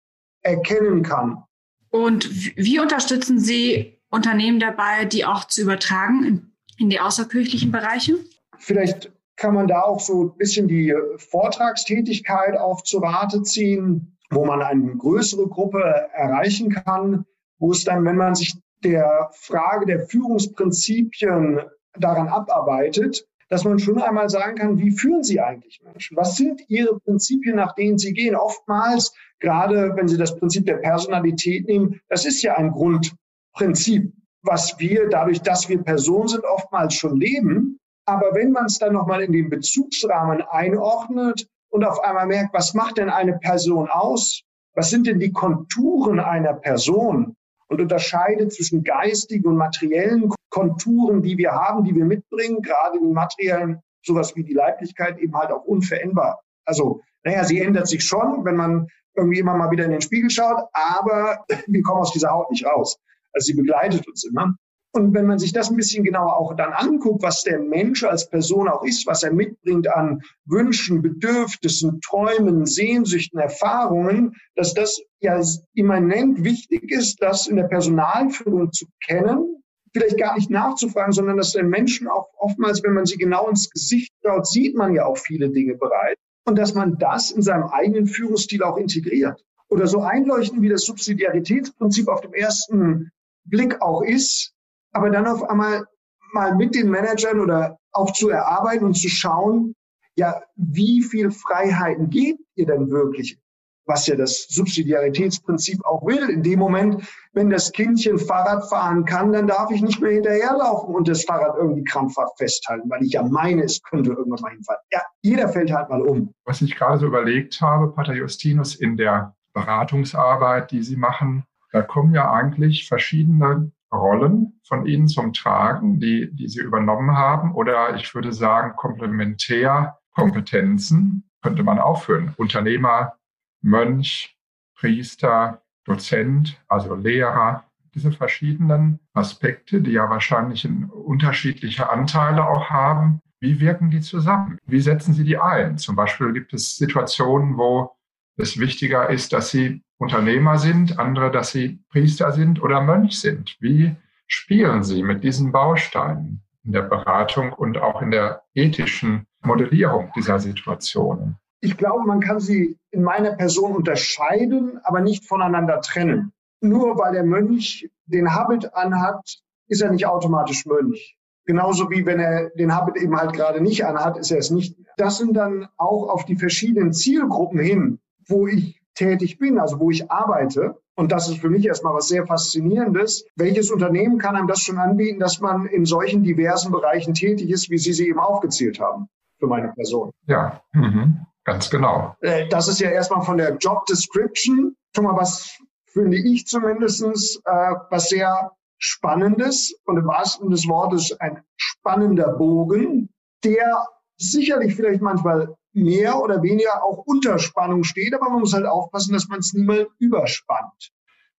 erkennen kann. Und wie unterstützen Sie Unternehmen dabei, die auch zu übertragen in, in die außerkirchlichen Bereiche? Vielleicht kann man da auch so ein bisschen die Vortragstätigkeit auf zu Rate ziehen, wo man eine größere Gruppe erreichen kann, wo es dann, wenn man sich der Frage der Führungsprinzipien daran abarbeitet, dass man schon einmal sagen kann, wie führen Sie eigentlich Menschen? Was sind Ihre Prinzipien, nach denen Sie gehen? Oftmals, gerade wenn Sie das Prinzip der Personalität nehmen, das ist ja ein Grundprinzip, was wir dadurch, dass wir Personen sind, oftmals schon leben. Aber wenn man es dann nochmal in den Bezugsrahmen einordnet und auf einmal merkt, was macht denn eine Person aus? Was sind denn die Konturen einer Person? und unterscheidet zwischen geistigen und materiellen Konturen, die wir haben, die wir mitbringen, gerade im materiellen, sowas wie die Leiblichkeit eben halt auch unveränderbar. Also, naja, sie ändert sich schon, wenn man irgendwie immer mal wieder in den Spiegel schaut, aber wir kommen aus dieser Haut nicht raus. Also sie begleitet uns immer. Und wenn man sich das ein bisschen genauer auch dann anguckt, was der Mensch als Person auch ist, was er mitbringt an Wünschen, Bedürfnissen, Träumen, Sehnsüchten, Erfahrungen, dass das ja immanent wichtig ist, das in der Personalführung zu kennen, vielleicht gar nicht nachzufragen, sondern dass der Menschen auch oftmals, wenn man sie genau ins Gesicht schaut, sieht man ja auch viele Dinge bereits. Und dass man das in seinem eigenen Führungsstil auch integriert. Oder so einleuchten, wie das Subsidiaritätsprinzip auf dem ersten Blick auch ist, aber dann auf einmal mal mit den Managern oder auch zu erarbeiten und zu schauen, ja, wie viel Freiheiten gebt ihr denn wirklich? Was ja das Subsidiaritätsprinzip auch will. In dem Moment, wenn das Kindchen Fahrrad fahren kann, dann darf ich nicht mehr hinterherlaufen und das Fahrrad irgendwie krampfhaft festhalten, weil ich ja meine, es könnte irgendwann mal hinfallen. Ja, jeder fällt halt mal um. Was ich gerade so überlegt habe, Pater Justinus, in der Beratungsarbeit, die Sie machen, da kommen ja eigentlich verschiedene Rollen von Ihnen zum Tragen, die, die Sie übernommen haben? Oder ich würde sagen, Komplementärkompetenzen könnte man aufführen. Unternehmer, Mönch, Priester, Dozent, also Lehrer, diese verschiedenen Aspekte, die ja wahrscheinlich unterschiedliche Anteile auch haben. Wie wirken die zusammen? Wie setzen Sie die ein? Zum Beispiel gibt es Situationen, wo es wichtiger ist, dass Sie Unternehmer sind, andere, dass sie Priester sind oder Mönch sind. Wie spielen sie mit diesen Bausteinen in der Beratung und auch in der ethischen Modellierung dieser Situationen? Ich glaube, man kann sie in meiner Person unterscheiden, aber nicht voneinander trennen. Nur weil der Mönch den Habit anhat, ist er nicht automatisch Mönch. Genauso wie wenn er den Habit eben halt gerade nicht anhat, ist er es nicht. Das sind dann auch auf die verschiedenen Zielgruppen hin, wo ich tätig bin, also wo ich arbeite. Und das ist für mich erstmal was sehr Faszinierendes. Welches Unternehmen kann einem das schon anbieten, dass man in solchen diversen Bereichen tätig ist, wie Sie sie eben aufgezählt haben, für meine Person? Ja, mhm. ganz genau. Äh, das ist ja erstmal von der Job Description schon mal was, finde ich zumindestens äh, was sehr Spannendes und im wahrsten des Wortes ein spannender Bogen, der sicherlich vielleicht manchmal mehr oder weniger auch unter Spannung steht, aber man muss halt aufpassen, dass man es niemals überspannt.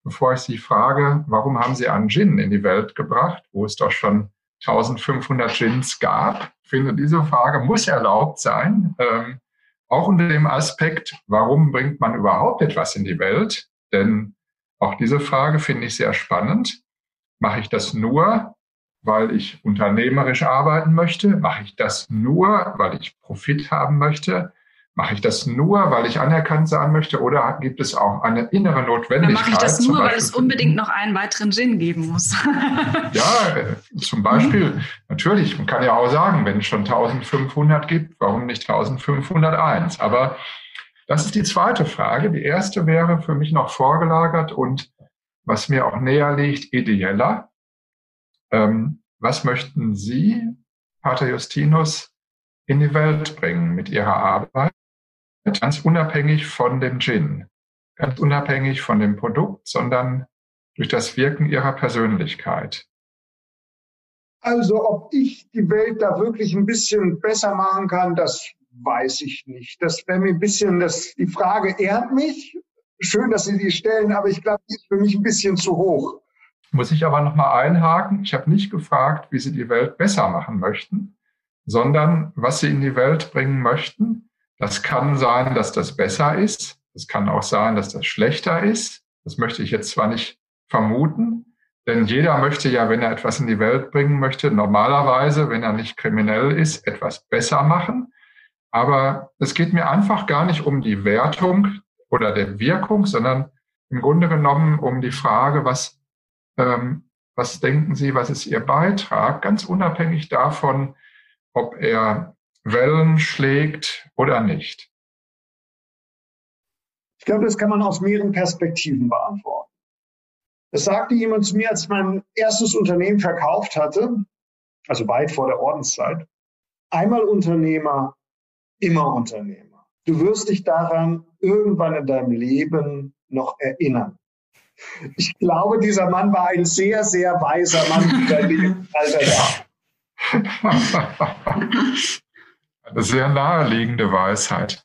Bevor ich Sie frage, warum haben Sie einen Gin in die Welt gebracht, wo es doch schon 1500 Gins gab, finde diese Frage muss erlaubt sein. Ähm, auch unter dem Aspekt, warum bringt man überhaupt etwas in die Welt? Denn auch diese Frage finde ich sehr spannend. Mache ich das nur, weil ich unternehmerisch arbeiten möchte? Mache ich das nur, weil ich Profit haben möchte? Mache ich das nur, weil ich anerkannt sein möchte? Oder gibt es auch eine innere Notwendigkeit? Dann mache ich das nur, weil es unbedingt noch einen weiteren Gin geben muss. ja, äh, zum Beispiel. Mhm. Natürlich, man kann ja auch sagen, wenn es schon 1500 gibt, warum nicht 1501? Aber das ist die zweite Frage. Die erste wäre für mich noch vorgelagert und was mir auch näher liegt, ideeller. Ähm, was möchten Sie, Pater Justinus, in die Welt bringen mit Ihrer Arbeit? Ganz unabhängig von dem Gin, ganz unabhängig von dem Produkt, sondern durch das Wirken ihrer Persönlichkeit. Also ob ich die Welt da wirklich ein bisschen besser machen kann, das weiß ich nicht. Das wäre mir ein bisschen, das, die Frage ehrt mich. Schön, dass Sie die stellen, aber ich glaube, die ist für mich ein bisschen zu hoch. Muss ich aber nochmal einhaken. Ich habe nicht gefragt, wie Sie die Welt besser machen möchten, sondern was Sie in die Welt bringen möchten. Das kann sein, dass das besser ist. Es kann auch sein, dass das schlechter ist. Das möchte ich jetzt zwar nicht vermuten, denn jeder möchte ja, wenn er etwas in die Welt bringen möchte, normalerweise, wenn er nicht kriminell ist, etwas besser machen. Aber es geht mir einfach gar nicht um die Wertung oder der Wirkung, sondern im Grunde genommen um die Frage, was, was denken Sie, was ist Ihr Beitrag, ganz unabhängig davon, ob er Wellen schlägt oder nicht. Ich glaube, das kann man aus mehreren Perspektiven beantworten. Das sagte jemand zu mir, als mein erstes Unternehmen verkauft hatte, also weit vor der Ordenszeit. Einmal Unternehmer, immer Unternehmer. Du wirst dich daran irgendwann in deinem Leben noch erinnern. Ich glaube, dieser Mann war ein sehr, sehr weiser Mann, der Lebensalter war. Eine sehr naheliegende Weisheit.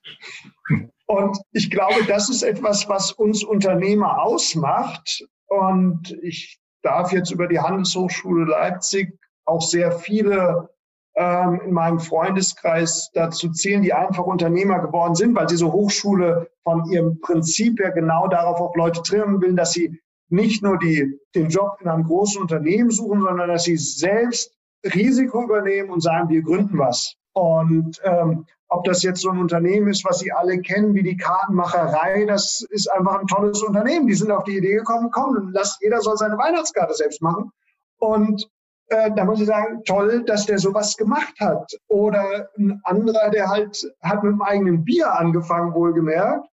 Und ich glaube, das ist etwas, was uns Unternehmer ausmacht. Und ich darf jetzt über die Handelshochschule Leipzig auch sehr viele ähm, in meinem Freundeskreis dazu zählen, die einfach Unternehmer geworden sind, weil diese Hochschule von ihrem Prinzip her genau darauf auch Leute trimmen will, dass sie nicht nur die, den Job in einem großen Unternehmen suchen, sondern dass sie selbst Risiko übernehmen und sagen, wir gründen was. Und ähm, ob das jetzt so ein Unternehmen ist, was Sie alle kennen, wie die Kartenmacherei, das ist einfach ein tolles Unternehmen. Die sind auf die Idee gekommen, komm, lass, jeder soll seine Weihnachtskarte selbst machen. Und äh, da muss ich sagen, toll, dass der sowas gemacht hat. Oder ein anderer, der halt hat mit dem eigenen Bier angefangen, wohlgemerkt.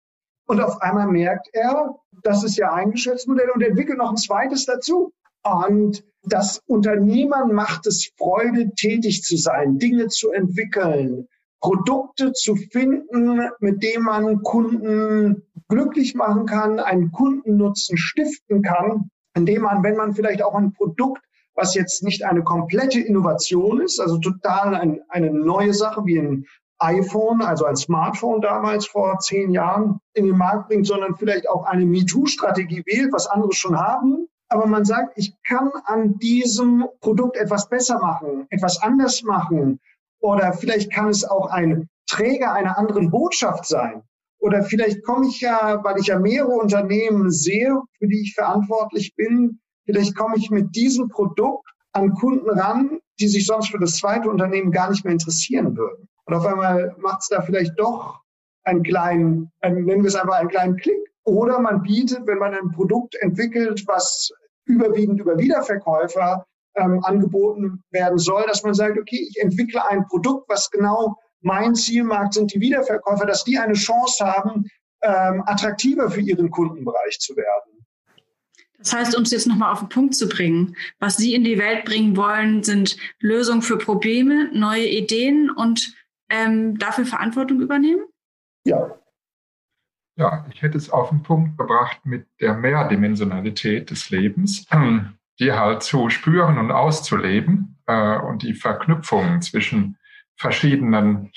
Und auf einmal merkt er, das ist ja ein Geschäftsmodell und entwickelt noch ein zweites dazu. Und das Unternehmern macht es Freude, tätig zu sein, Dinge zu entwickeln, Produkte zu finden, mit denen man Kunden glücklich machen kann, einen Kundennutzen stiften kann, indem man, wenn man vielleicht auch ein Produkt, was jetzt nicht eine komplette Innovation ist, also total ein, eine neue Sache wie ein iPhone, also ein Smartphone damals vor zehn Jahren in den Markt bringt, sondern vielleicht auch eine MeToo-Strategie wählt, was andere schon haben. Aber man sagt, ich kann an diesem Produkt etwas besser machen, etwas anders machen, oder vielleicht kann es auch ein Träger einer anderen Botschaft sein. Oder vielleicht komme ich ja, weil ich ja mehrere Unternehmen sehe, für die ich verantwortlich bin, vielleicht komme ich mit diesem Produkt an Kunden ran, die sich sonst für das zweite Unternehmen gar nicht mehr interessieren würden. Und auf einmal macht es da vielleicht doch einen kleinen, einen, nennen wir es einfach einen kleinen Klick. Oder man bietet, wenn man ein Produkt entwickelt, was überwiegend über Wiederverkäufer ähm, angeboten werden soll, dass man sagt, okay, ich entwickle ein Produkt, was genau mein Zielmarkt sind, die Wiederverkäufer, dass die eine Chance haben, ähm, attraktiver für ihren Kundenbereich zu werden. Das heißt, um es jetzt nochmal auf den Punkt zu bringen, was Sie in die Welt bringen wollen, sind Lösungen für Probleme, neue Ideen und ähm, dafür Verantwortung übernehmen? Ja. Ja, ich hätte es auf den Punkt gebracht mit der Mehrdimensionalität des Lebens die halt zu spüren und auszuleben äh, und die Verknüpfungen zwischen verschiedenen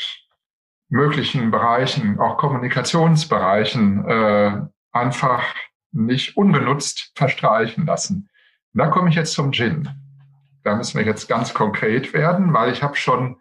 möglichen Bereichen, auch Kommunikationsbereichen, äh, einfach nicht unbenutzt verstreichen lassen. Und da komme ich jetzt zum Gin. Da müssen wir jetzt ganz konkret werden, weil ich habe schon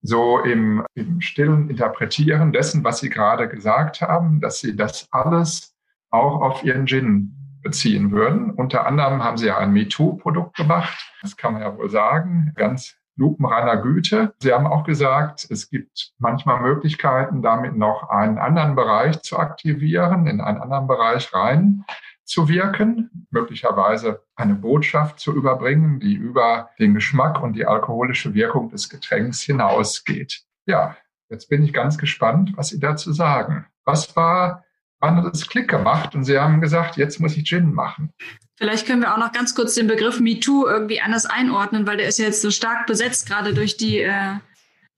so im, im stillen Interpretieren dessen, was Sie gerade gesagt haben, dass Sie das alles auch auf Ihren Gin beziehen würden. Unter anderem haben sie ja ein MeToo-Produkt gemacht. Das kann man ja wohl sagen. Ganz lupenreiner Güte. Sie haben auch gesagt, es gibt manchmal Möglichkeiten, damit noch einen anderen Bereich zu aktivieren, in einen anderen Bereich rein zu wirken, möglicherweise eine Botschaft zu überbringen, die über den Geschmack und die alkoholische Wirkung des Getränks hinausgeht. Ja, jetzt bin ich ganz gespannt, was Sie dazu sagen. Was war wann hat es Klick gemacht und sie haben gesagt, jetzt muss ich Gin machen. Vielleicht können wir auch noch ganz kurz den Begriff MeToo irgendwie anders einordnen, weil der ist ja jetzt so stark besetzt, gerade durch die, äh,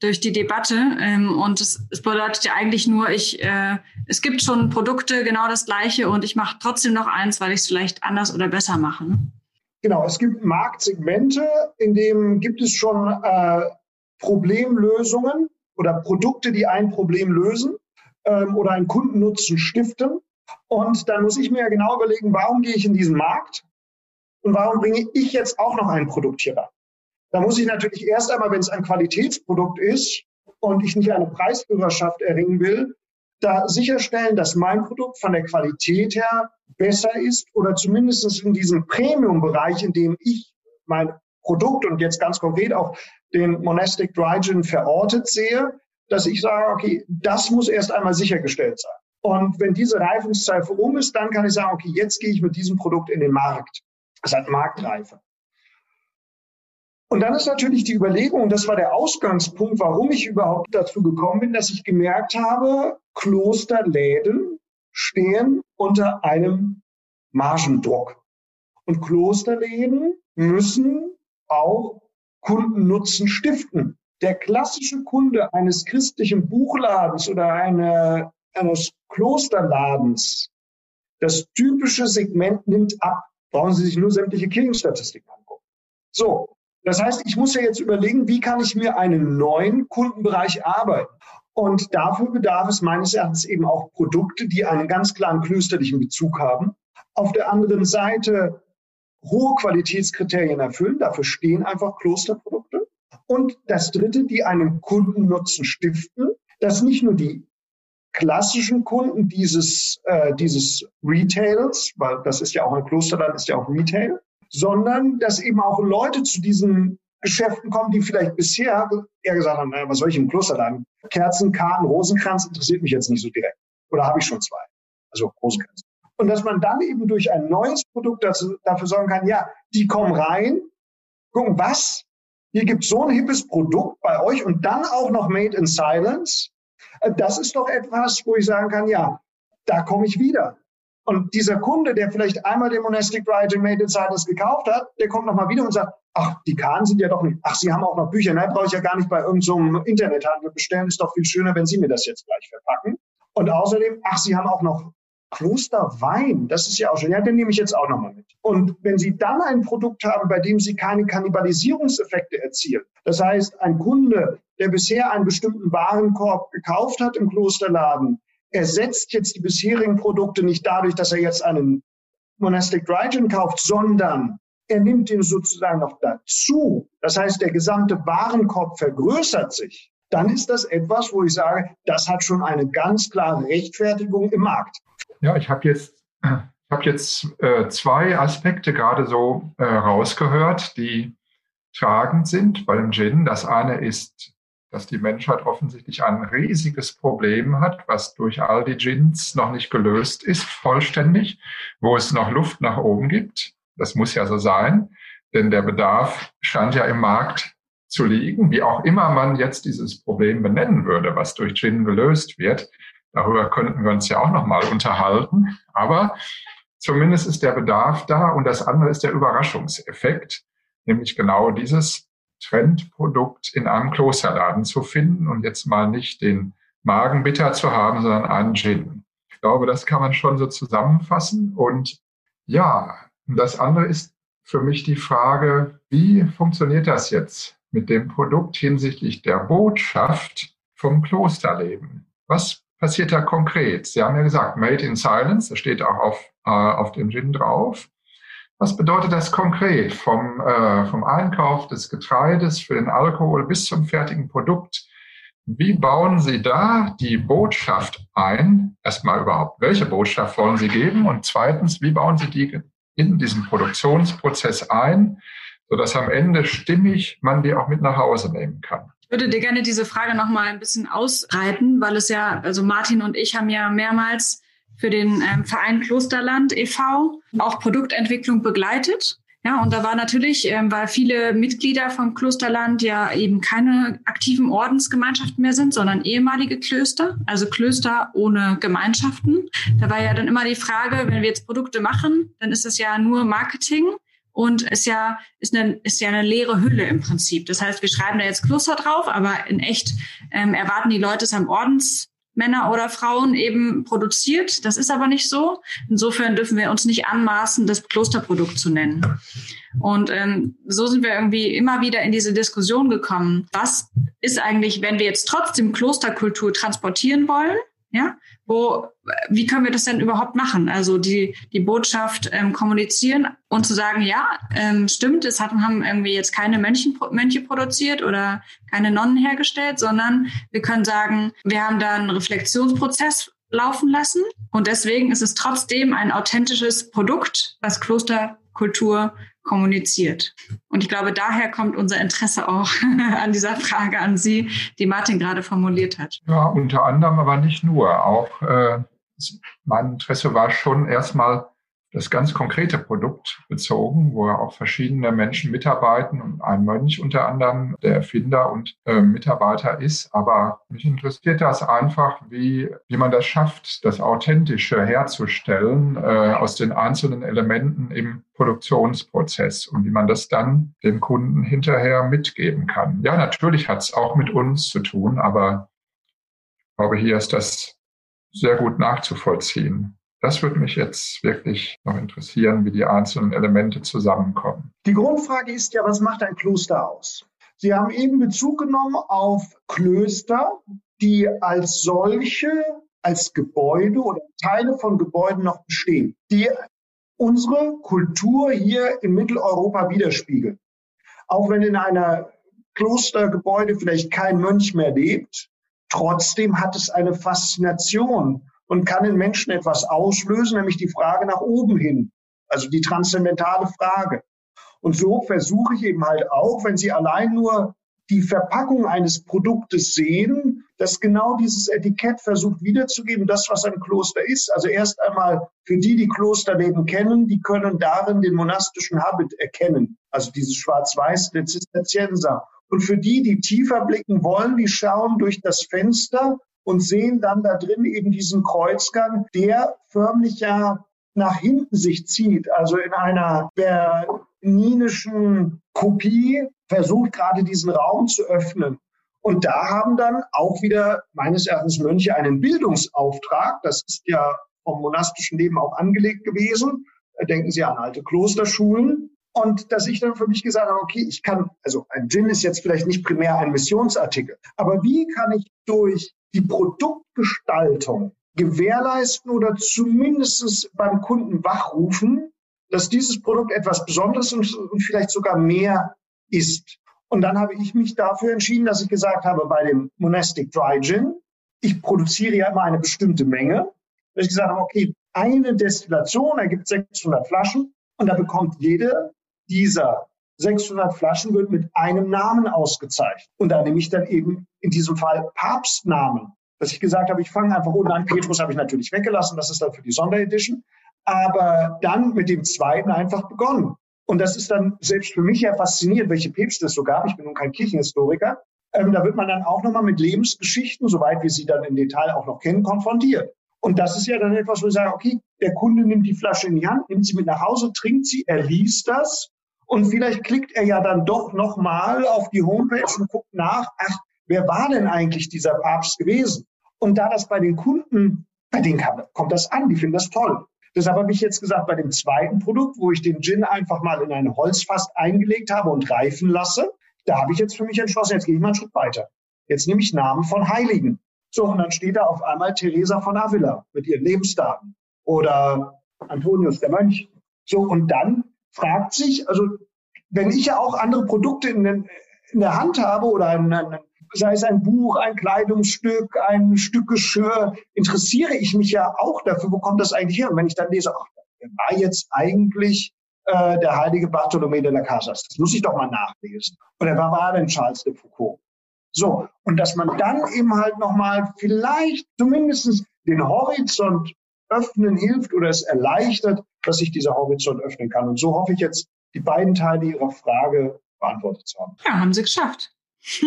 durch die Debatte. Ähm, und es, es bedeutet ja eigentlich nur, ich, äh, es gibt schon Produkte, genau das gleiche, und ich mache trotzdem noch eins, weil ich es vielleicht anders oder besser mache. Ne? Genau, es gibt Marktsegmente, in denen gibt es schon äh, Problemlösungen oder Produkte, die ein Problem lösen ähm, oder einen Kundennutzen stiften. Und dann muss ich mir ja genau überlegen, warum gehe ich in diesen Markt und warum bringe ich jetzt auch noch ein Produkt hier rein. Da muss ich natürlich erst einmal, wenn es ein Qualitätsprodukt ist und ich nicht eine Preisführerschaft erringen will, da sicherstellen, dass mein Produkt von der Qualität her besser ist oder zumindest in diesem Premium-Bereich, in dem ich mein Produkt und jetzt ganz konkret auch den Monastic Dry Gin verortet sehe, dass ich sage, okay, das muss erst einmal sichergestellt sein. Und wenn diese Reifungszeit rum ist, dann kann ich sagen, okay, jetzt gehe ich mit diesem Produkt in den Markt. Das hat Marktreife. Und dann ist natürlich die Überlegung, das war der Ausgangspunkt, warum ich überhaupt dazu gekommen bin, dass ich gemerkt habe, Klosterläden stehen unter einem Margendruck. Und Klosterläden müssen auch Kundennutzen stiften. Der klassische Kunde eines christlichen Buchladens oder eine, eines Klosterladens, das typische Segment nimmt ab. Brauchen Sie sich nur sämtliche Kirchenstatistiken angucken. So. Das heißt, ich muss ja jetzt überlegen, wie kann ich mir einen neuen Kundenbereich arbeiten? Und dafür bedarf es meines Erachtens eben auch Produkte, die einen ganz klaren klösterlichen Bezug haben. Auf der anderen Seite hohe Qualitätskriterien erfüllen. Dafür stehen einfach Klosterprodukte. Und das Dritte, die einen Kundennutzen stiften, dass nicht nur die klassischen Kunden dieses, äh, dieses Retails, weil das ist ja auch ein Klosterland, ist ja auch Retail, sondern dass eben auch Leute zu diesen Geschäften kommen, die vielleicht bisher eher gesagt haben, naja, was soll ich im Klosterladen? Kerzen, Karten, Rosenkranz interessiert mich jetzt nicht so direkt. Oder habe ich schon zwei? Also Rosenkranz. Und dass man dann eben durch ein neues Produkt dazu, dafür sorgen kann, ja, die kommen rein, gucken, was? Hier gibt so ein hippes Produkt bei euch und dann auch noch Made in Silence. Das ist doch etwas, wo ich sagen kann, ja, da komme ich wieder. Und dieser Kunde, der vielleicht einmal den Monastic Writing Made in Silence gekauft hat, der kommt nochmal wieder und sagt, ach, die Kahn sind ja doch nicht, ach, Sie haben auch noch Bücher, nein, brauche ich ja gar nicht bei irgendeinem so Internethandel bestellen, ist doch viel schöner, wenn Sie mir das jetzt gleich verpacken. Und außerdem, ach, Sie haben auch noch Klosterwein, das ist ja auch schon, ja, den nehme ich jetzt auch nochmal mit. Und wenn Sie dann ein Produkt haben, bei dem Sie keine Kannibalisierungseffekte erzielen, das heißt, ein Kunde, der bisher einen bestimmten Warenkorb gekauft hat im Klosterladen, ersetzt jetzt die bisherigen Produkte nicht dadurch, dass er jetzt einen Monastic Dry Gin kauft, sondern er nimmt ihn sozusagen noch dazu. Das heißt, der gesamte Warenkorb vergrößert sich. Dann ist das etwas, wo ich sage, das hat schon eine ganz klare Rechtfertigung im Markt. Ja, ich habe jetzt, ich hab jetzt äh, zwei Aspekte gerade so äh, rausgehört, die tragend sind bei dem Gin. Das eine ist, dass die Menschheit offensichtlich ein riesiges Problem hat, was durch all die Gins noch nicht gelöst ist, vollständig, wo es noch Luft nach oben gibt. Das muss ja so sein, denn der Bedarf scheint ja im Markt zu liegen, wie auch immer man jetzt dieses Problem benennen würde, was durch Gin gelöst wird. Darüber könnten wir uns ja auch nochmal unterhalten. Aber zumindest ist der Bedarf da und das andere ist der Überraschungseffekt, nämlich genau dieses Trendprodukt in einem Klosterladen zu finden und jetzt mal nicht den Magenbitter zu haben, sondern einen Gin. Ich glaube, das kann man schon so zusammenfassen. Und ja, das andere ist für mich die Frage, wie funktioniert das jetzt mit dem Produkt hinsichtlich der Botschaft vom Klosterleben? Was passiert da konkret? Sie haben ja gesagt, Made in Silence, das steht auch auf, äh, auf dem Gin drauf. Was bedeutet das konkret vom, äh, vom Einkauf des Getreides für den Alkohol bis zum fertigen Produkt? Wie bauen Sie da die Botschaft ein? Erstmal überhaupt, welche Botschaft wollen Sie geben? Und zweitens, wie bauen Sie die in diesen Produktionsprozess ein, sodass am Ende stimmig man die auch mit nach Hause nehmen kann? Ich würde dir gerne diese Frage noch mal ein bisschen ausreiten, weil es ja, also Martin und ich haben ja mehrmals für den ähm, Verein Klosterland e.V. auch Produktentwicklung begleitet. Ja, und da war natürlich, ähm, weil viele Mitglieder von Klosterland ja eben keine aktiven Ordensgemeinschaften mehr sind, sondern ehemalige Klöster, also Klöster ohne Gemeinschaften. Da war ja dann immer die Frage, wenn wir jetzt Produkte machen, dann ist es ja nur Marketing und ist ja, ist, eine, ist ja eine leere Hülle im Prinzip. Das heißt, wir schreiben da jetzt Kloster drauf, aber in echt ähm, erwarten die Leute es am Ordens, Männer oder Frauen eben produziert. Das ist aber nicht so. Insofern dürfen wir uns nicht anmaßen, das Klosterprodukt zu nennen. Und ähm, so sind wir irgendwie immer wieder in diese Diskussion gekommen. Was ist eigentlich, wenn wir jetzt trotzdem Klosterkultur transportieren wollen? Ja, wo, wie können wir das denn überhaupt machen? Also die, die Botschaft ähm, kommunizieren und zu sagen, ja, ähm, stimmt, es hat, haben irgendwie jetzt keine Mönchen, Mönche produziert oder keine Nonnen hergestellt, sondern wir können sagen, wir haben da einen Reflexionsprozess laufen lassen und deswegen ist es trotzdem ein authentisches Produkt, was Klosterkultur kommuniziert. Und ich glaube, daher kommt unser Interesse auch an dieser Frage an Sie, die Martin gerade formuliert hat. Ja, unter anderem, aber nicht nur. Auch äh, mein Interesse war schon erstmal das ganz konkrete Produkt bezogen, wo ja auch verschiedene Menschen mitarbeiten und ein Mönch unter anderem der Erfinder und äh, Mitarbeiter ist. Aber mich interessiert das einfach, wie, wie man das schafft, das Authentische herzustellen äh, aus den einzelnen Elementen im Produktionsprozess und wie man das dann dem Kunden hinterher mitgeben kann. Ja, natürlich hat es auch mit uns zu tun, aber ich glaube, hier ist das sehr gut nachzuvollziehen. Das würde mich jetzt wirklich noch interessieren, wie die einzelnen Elemente zusammenkommen. Die Grundfrage ist ja, was macht ein Kloster aus? Sie haben eben Bezug genommen auf Klöster, die als solche, als Gebäude oder Teile von Gebäuden noch bestehen, die unsere Kultur hier in Mitteleuropa widerspiegeln. Auch wenn in einer Klostergebäude vielleicht kein Mönch mehr lebt, trotzdem hat es eine Faszination und kann in Menschen etwas auslösen, nämlich die Frage nach oben hin, also die transzendentale Frage. Und so versuche ich eben halt auch, wenn Sie allein nur die Verpackung eines Produktes sehen, dass genau dieses Etikett versucht wiederzugeben, das, was ein Kloster ist. Also erst einmal für die, die Klosterleben kennen, die können darin den monastischen Habit erkennen, also dieses Schwarz-Weiß der Zisterzienser. Und für die, die tiefer blicken wollen, die schauen durch das Fenster und sehen dann da drin eben diesen Kreuzgang, der förmlich ja nach hinten sich zieht, also in einer berninischen Kopie versucht gerade diesen Raum zu öffnen. Und da haben dann auch wieder meines Erachtens Mönche einen Bildungsauftrag. Das ist ja vom monastischen Leben auch angelegt gewesen. Denken Sie an alte Klosterschulen. Und dass ich dann für mich gesagt habe, okay, ich kann, also ein Gin ist jetzt vielleicht nicht primär ein Missionsartikel, aber wie kann ich durch die Produktgestaltung gewährleisten oder zumindest beim Kunden wachrufen, dass dieses Produkt etwas Besonderes und, vielleicht sogar mehr ist. Und dann habe ich mich dafür entschieden, dass ich gesagt habe, bei dem Monastic Dry Gin, ich produziere ja immer eine bestimmte Menge, dass ich gesagt habe, okay, eine Destillation ergibt 600 Flaschen und da bekommt jede dieser 600 Flaschen wird mit einem Namen ausgezeichnet. Und da nehme ich dann eben in diesem Fall Papstnamen. Dass ich gesagt habe, ich fange einfach unten an. Petrus habe ich natürlich weggelassen, das ist dann für die Sonderedition. Aber dann mit dem zweiten einfach begonnen. Und das ist dann selbst für mich ja faszinierend, welche Päpste es so gab. Ich bin nun kein Kirchenhistoriker. Ähm, da wird man dann auch nochmal mit Lebensgeschichten, soweit wir sie dann im Detail auch noch kennen, konfrontiert. Und das ist ja dann etwas, wo ich sage, okay, der Kunde nimmt die Flasche in die Hand, nimmt sie mit nach Hause, trinkt sie, er liest das und vielleicht klickt er ja dann doch nochmal auf die Homepage und guckt nach, ach, wer war denn eigentlich dieser Papst gewesen? Und da das bei den Kunden, bei denen kommt das an, die finden das toll. Deshalb habe ich jetzt gesagt, bei dem zweiten Produkt, wo ich den Gin einfach mal in eine Holzfass eingelegt habe und reifen lasse, da habe ich jetzt für mich entschlossen, jetzt gehe ich mal einen Schritt weiter. Jetzt nehme ich Namen von Heiligen. So, und dann steht da auf einmal Teresa von Avila mit ihren Lebensdaten oder Antonius der Mönch. So, und dann fragt sich, also wenn ich ja auch andere Produkte in, den, in der Hand habe oder ein, ein, sei es ein Buch, ein Kleidungsstück, ein Stück Geschirr, interessiere ich mich ja auch dafür, wo kommt das eigentlich her? Und wenn ich dann lese, ach, wer war jetzt eigentlich äh, der heilige Bartholomé de la Casas? Das muss ich doch mal nachlesen. Oder wer war denn Charles de Foucault? So, und dass man dann eben halt nochmal vielleicht zumindest den Horizont öffnen hilft oder es erleichtert, dass sich dieser Horizont öffnen kann. Und so hoffe ich jetzt, die beiden Teile Ihrer Frage beantwortet zu haben. Ja, haben Sie geschafft.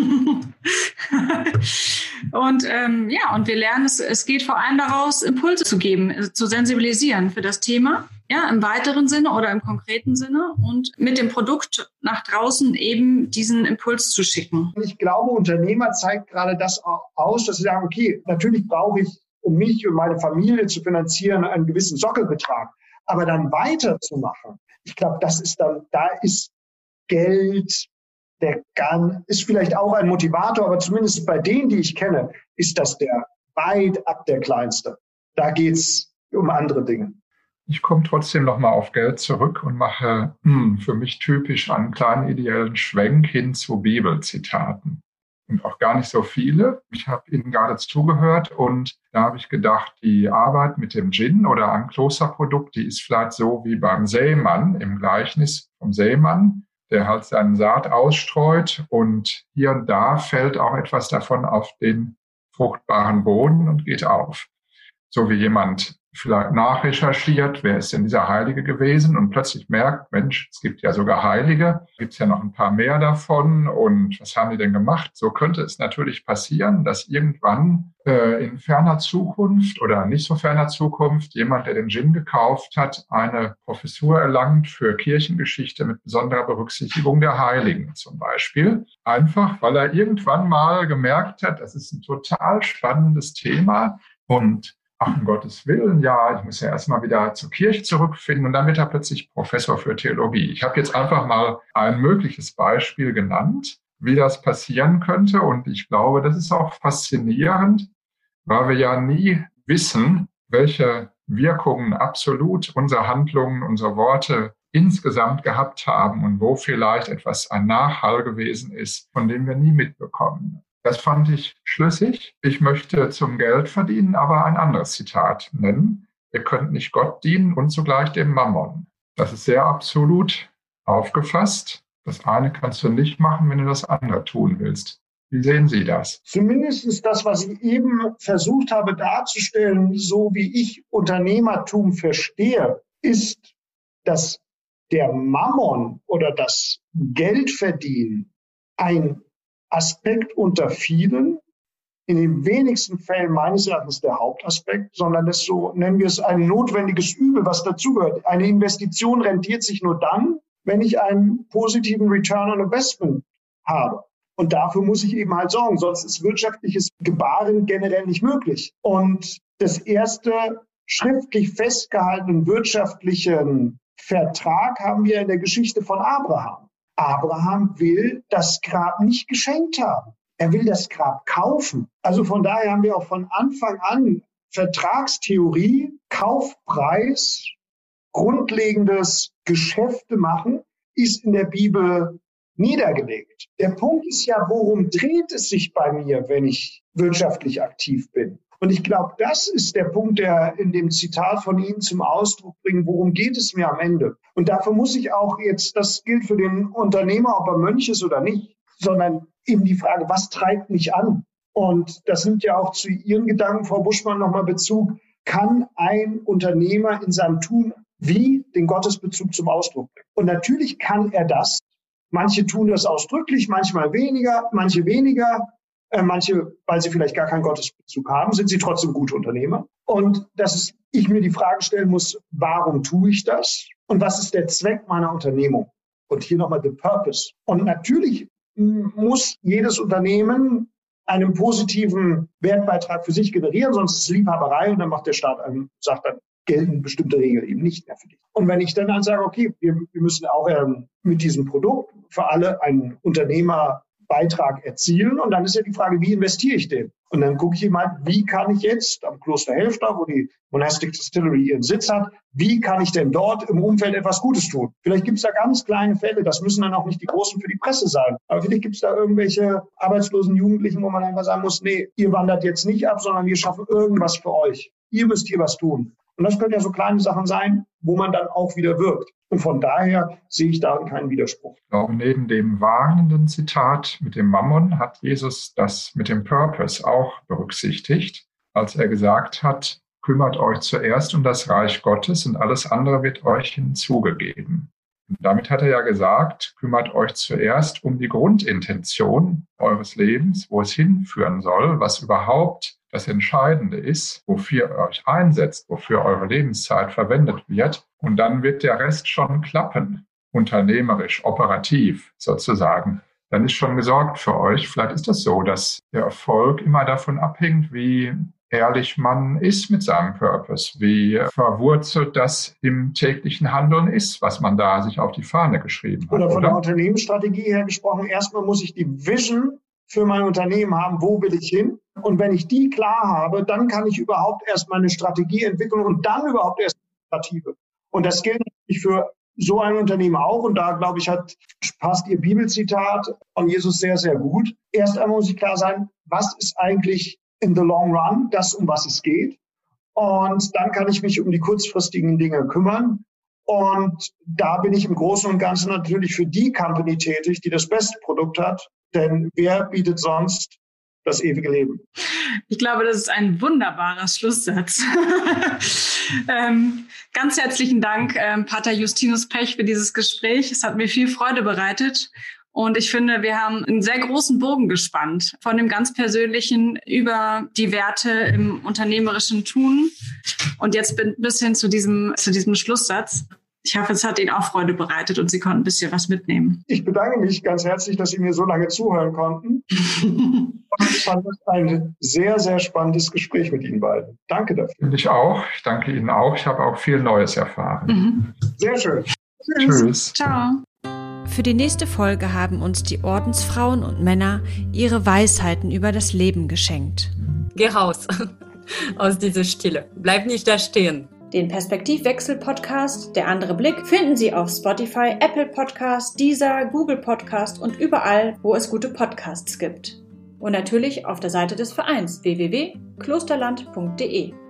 und ähm, ja, und wir lernen es, es geht vor allem daraus, Impulse zu geben, äh, zu sensibilisieren für das Thema. ja, im weiteren Sinne oder im konkreten Sinne und mit dem Produkt nach draußen eben diesen Impuls zu schicken. Ich glaube, Unternehmer zeigt gerade das aus, dass sie sagen, okay, natürlich brauche ich, um mich und meine Familie zu finanzieren, einen gewissen Sockelbetrag. Aber dann weiterzumachen, ich glaube, das ist dann, da ist Geld, der kann, ist vielleicht auch ein Motivator, aber zumindest bei denen, die ich kenne, ist das der weit ab der kleinste. Da geht's um andere Dinge. Ich komme trotzdem nochmal auf Geld zurück und mache hm, für mich typisch einen kleinen ideellen Schwenk hin zu Bibelzitaten. Und auch gar nicht so viele. Ich habe Ihnen gerade zugehört und da habe ich gedacht, die Arbeit mit dem Gin oder einem Klosterprodukt, die ist vielleicht so wie beim Sämann im Gleichnis vom Sämann, der halt seinen Saat ausstreut und hier und da fällt auch etwas davon auf den fruchtbaren Boden und geht auf. So wie jemand vielleicht nachrecherchiert, wer ist denn dieser Heilige gewesen und plötzlich merkt, Mensch, es gibt ja sogar Heilige, gibt es ja noch ein paar mehr davon und was haben die denn gemacht? So könnte es natürlich passieren, dass irgendwann äh, in ferner Zukunft oder nicht so ferner Zukunft jemand, der den Gin gekauft hat, eine Professur erlangt für Kirchengeschichte mit besonderer Berücksichtigung der Heiligen zum Beispiel. Einfach, weil er irgendwann mal gemerkt hat, das ist ein total spannendes Thema und ach, um Gottes Willen, ja, ich muss ja erstmal wieder zur Kirche zurückfinden und dann wird er plötzlich Professor für Theologie. Ich habe jetzt einfach mal ein mögliches Beispiel genannt, wie das passieren könnte und ich glaube, das ist auch faszinierend, weil wir ja nie wissen, welche Wirkungen absolut unsere Handlungen, unsere Worte insgesamt gehabt haben und wo vielleicht etwas ein Nachhall gewesen ist, von dem wir nie mitbekommen. Das fand ich schlüssig. Ich möchte zum Geld verdienen, aber ein anderes Zitat nennen. Ihr könnt nicht Gott dienen und zugleich dem Mammon. Das ist sehr absolut aufgefasst. Das eine kannst du nicht machen, wenn du das andere tun willst. Wie sehen Sie das? Zumindest das, was ich eben versucht habe darzustellen, so wie ich Unternehmertum verstehe, ist, dass der Mammon oder das Geldverdienen ein Aspekt unter vielen, in den wenigsten Fällen meines Erachtens der Hauptaspekt, sondern das so, nennen wir es ein notwendiges Übel, was dazugehört. Eine Investition rentiert sich nur dann, wenn ich einen positiven Return on Investment habe. Und dafür muss ich eben halt sorgen, sonst ist wirtschaftliches Gebaren generell nicht möglich. Und das erste schriftlich festgehaltenen wirtschaftlichen Vertrag haben wir in der Geschichte von Abraham. Abraham will das Grab nicht geschenkt haben. Er will das Grab kaufen. Also von daher haben wir auch von Anfang an Vertragstheorie, Kaufpreis, grundlegendes Geschäfte machen, ist in der Bibel niedergelegt. Der Punkt ist ja, worum dreht es sich bei mir, wenn ich wirtschaftlich aktiv bin? Und ich glaube, das ist der Punkt, der in dem Zitat von Ihnen zum Ausdruck bringt, worum geht es mir am Ende? Und dafür muss ich auch jetzt, das gilt für den Unternehmer, ob er Mönch ist oder nicht, sondern eben die Frage, was treibt mich an? Und das nimmt ja auch zu Ihren Gedanken, Frau Buschmann, nochmal Bezug. Kann ein Unternehmer in seinem Tun wie den Gottesbezug zum Ausdruck bringen? Und natürlich kann er das. Manche tun das ausdrücklich, manchmal weniger, manche weniger. Äh, manche, weil sie vielleicht gar keinen Gottesbezug haben, sind sie trotzdem gute Unternehmer. Und dass ich mir die Frage stellen muss, warum tue ich das? Und was ist der Zweck meiner Unternehmung? Und hier nochmal the purpose. Und natürlich muss jedes Unternehmen einen positiven Wertbeitrag für sich generieren, sonst ist es Liebhaberei und dann macht der Staat einen, sagt dann, gelten bestimmte Regeln eben nicht mehr für dich. Und wenn ich dann, dann sage, okay, wir, wir müssen auch ähm, mit diesem Produkt für alle einen Unternehmer Beitrag erzielen. Und dann ist ja die Frage, wie investiere ich den? Und dann gucke ich mal, wie kann ich jetzt am Kloster Helfter, wo die Monastic Distillery ihren Sitz hat, wie kann ich denn dort im Umfeld etwas Gutes tun? Vielleicht gibt es da ganz kleine Fälle, das müssen dann auch nicht die großen für die Presse sein. Aber vielleicht gibt es da irgendwelche arbeitslosen Jugendlichen, wo man einfach sagen muss, nee, ihr wandert jetzt nicht ab, sondern wir schaffen irgendwas für euch. Ihr müsst hier was tun. Und das können ja so kleine Sachen sein, wo man dann auch wieder wirkt. Und von daher sehe ich darin keinen Widerspruch. Glaube, neben dem warnenden Zitat mit dem Mammon hat Jesus das mit dem Purpose auch berücksichtigt, als er gesagt hat, kümmert euch zuerst um das Reich Gottes und alles andere wird euch hinzugegeben. Und damit hat er ja gesagt, kümmert euch zuerst um die Grundintention eures Lebens, wo es hinführen soll, was überhaupt Das Entscheidende ist, wofür ihr euch einsetzt, wofür eure Lebenszeit verwendet wird. Und dann wird der Rest schon klappen, unternehmerisch, operativ sozusagen. Dann ist schon gesorgt für euch. Vielleicht ist das so, dass der Erfolg immer davon abhängt, wie ehrlich man ist mit seinem Purpose, wie verwurzelt das im täglichen Handeln ist, was man da sich auf die Fahne geschrieben hat. Oder von oder? der Unternehmensstrategie her gesprochen, erstmal muss ich die Vision für mein Unternehmen haben, wo will ich hin? Und wenn ich die klar habe, dann kann ich überhaupt erst meine Strategie entwickeln und dann überhaupt erst die Initiative. Und das gilt natürlich für so ein Unternehmen auch. Und da, glaube ich, hat, passt Ihr Bibelzitat von Jesus sehr, sehr gut. Erst einmal muss ich klar sein, was ist eigentlich in the long run das, um was es geht? Und dann kann ich mich um die kurzfristigen Dinge kümmern. Und da bin ich im Großen und Ganzen natürlich für die Company tätig, die das beste Produkt hat. Denn wer bietet sonst das ewige Leben. Ich glaube, das ist ein wunderbarer Schlusssatz. ähm, ganz herzlichen Dank, ähm, Pater Justinus Pech, für dieses Gespräch. Es hat mir viel Freude bereitet. Und ich finde, wir haben einen sehr großen Bogen gespannt, von dem ganz Persönlichen über die Werte im unternehmerischen Tun und jetzt bis hin zu diesem, zu diesem Schlusssatz. Ich hoffe, es hat Ihnen auch Freude bereitet und Sie konnten ein bisschen was mitnehmen. Ich bedanke mich ganz herzlich, dass Sie mir so lange zuhören konnten. ich fand es ein sehr, sehr spannendes Gespräch mit Ihnen beiden. Danke dafür. Ich auch. Ich danke Ihnen auch. Ich habe auch viel Neues erfahren. Mhm. Sehr schön. Tschüss. Tschüss. Ciao. Für die nächste Folge haben uns die Ordensfrauen und Männer ihre Weisheiten über das Leben geschenkt. Geh raus aus dieser Stille. Bleib nicht da stehen. Den Perspektivwechsel-Podcast Der andere Blick finden Sie auf Spotify, Apple Podcast, Deezer, Google Podcast und überall, wo es gute Podcasts gibt. Und natürlich auf der Seite des Vereins www.klosterland.de.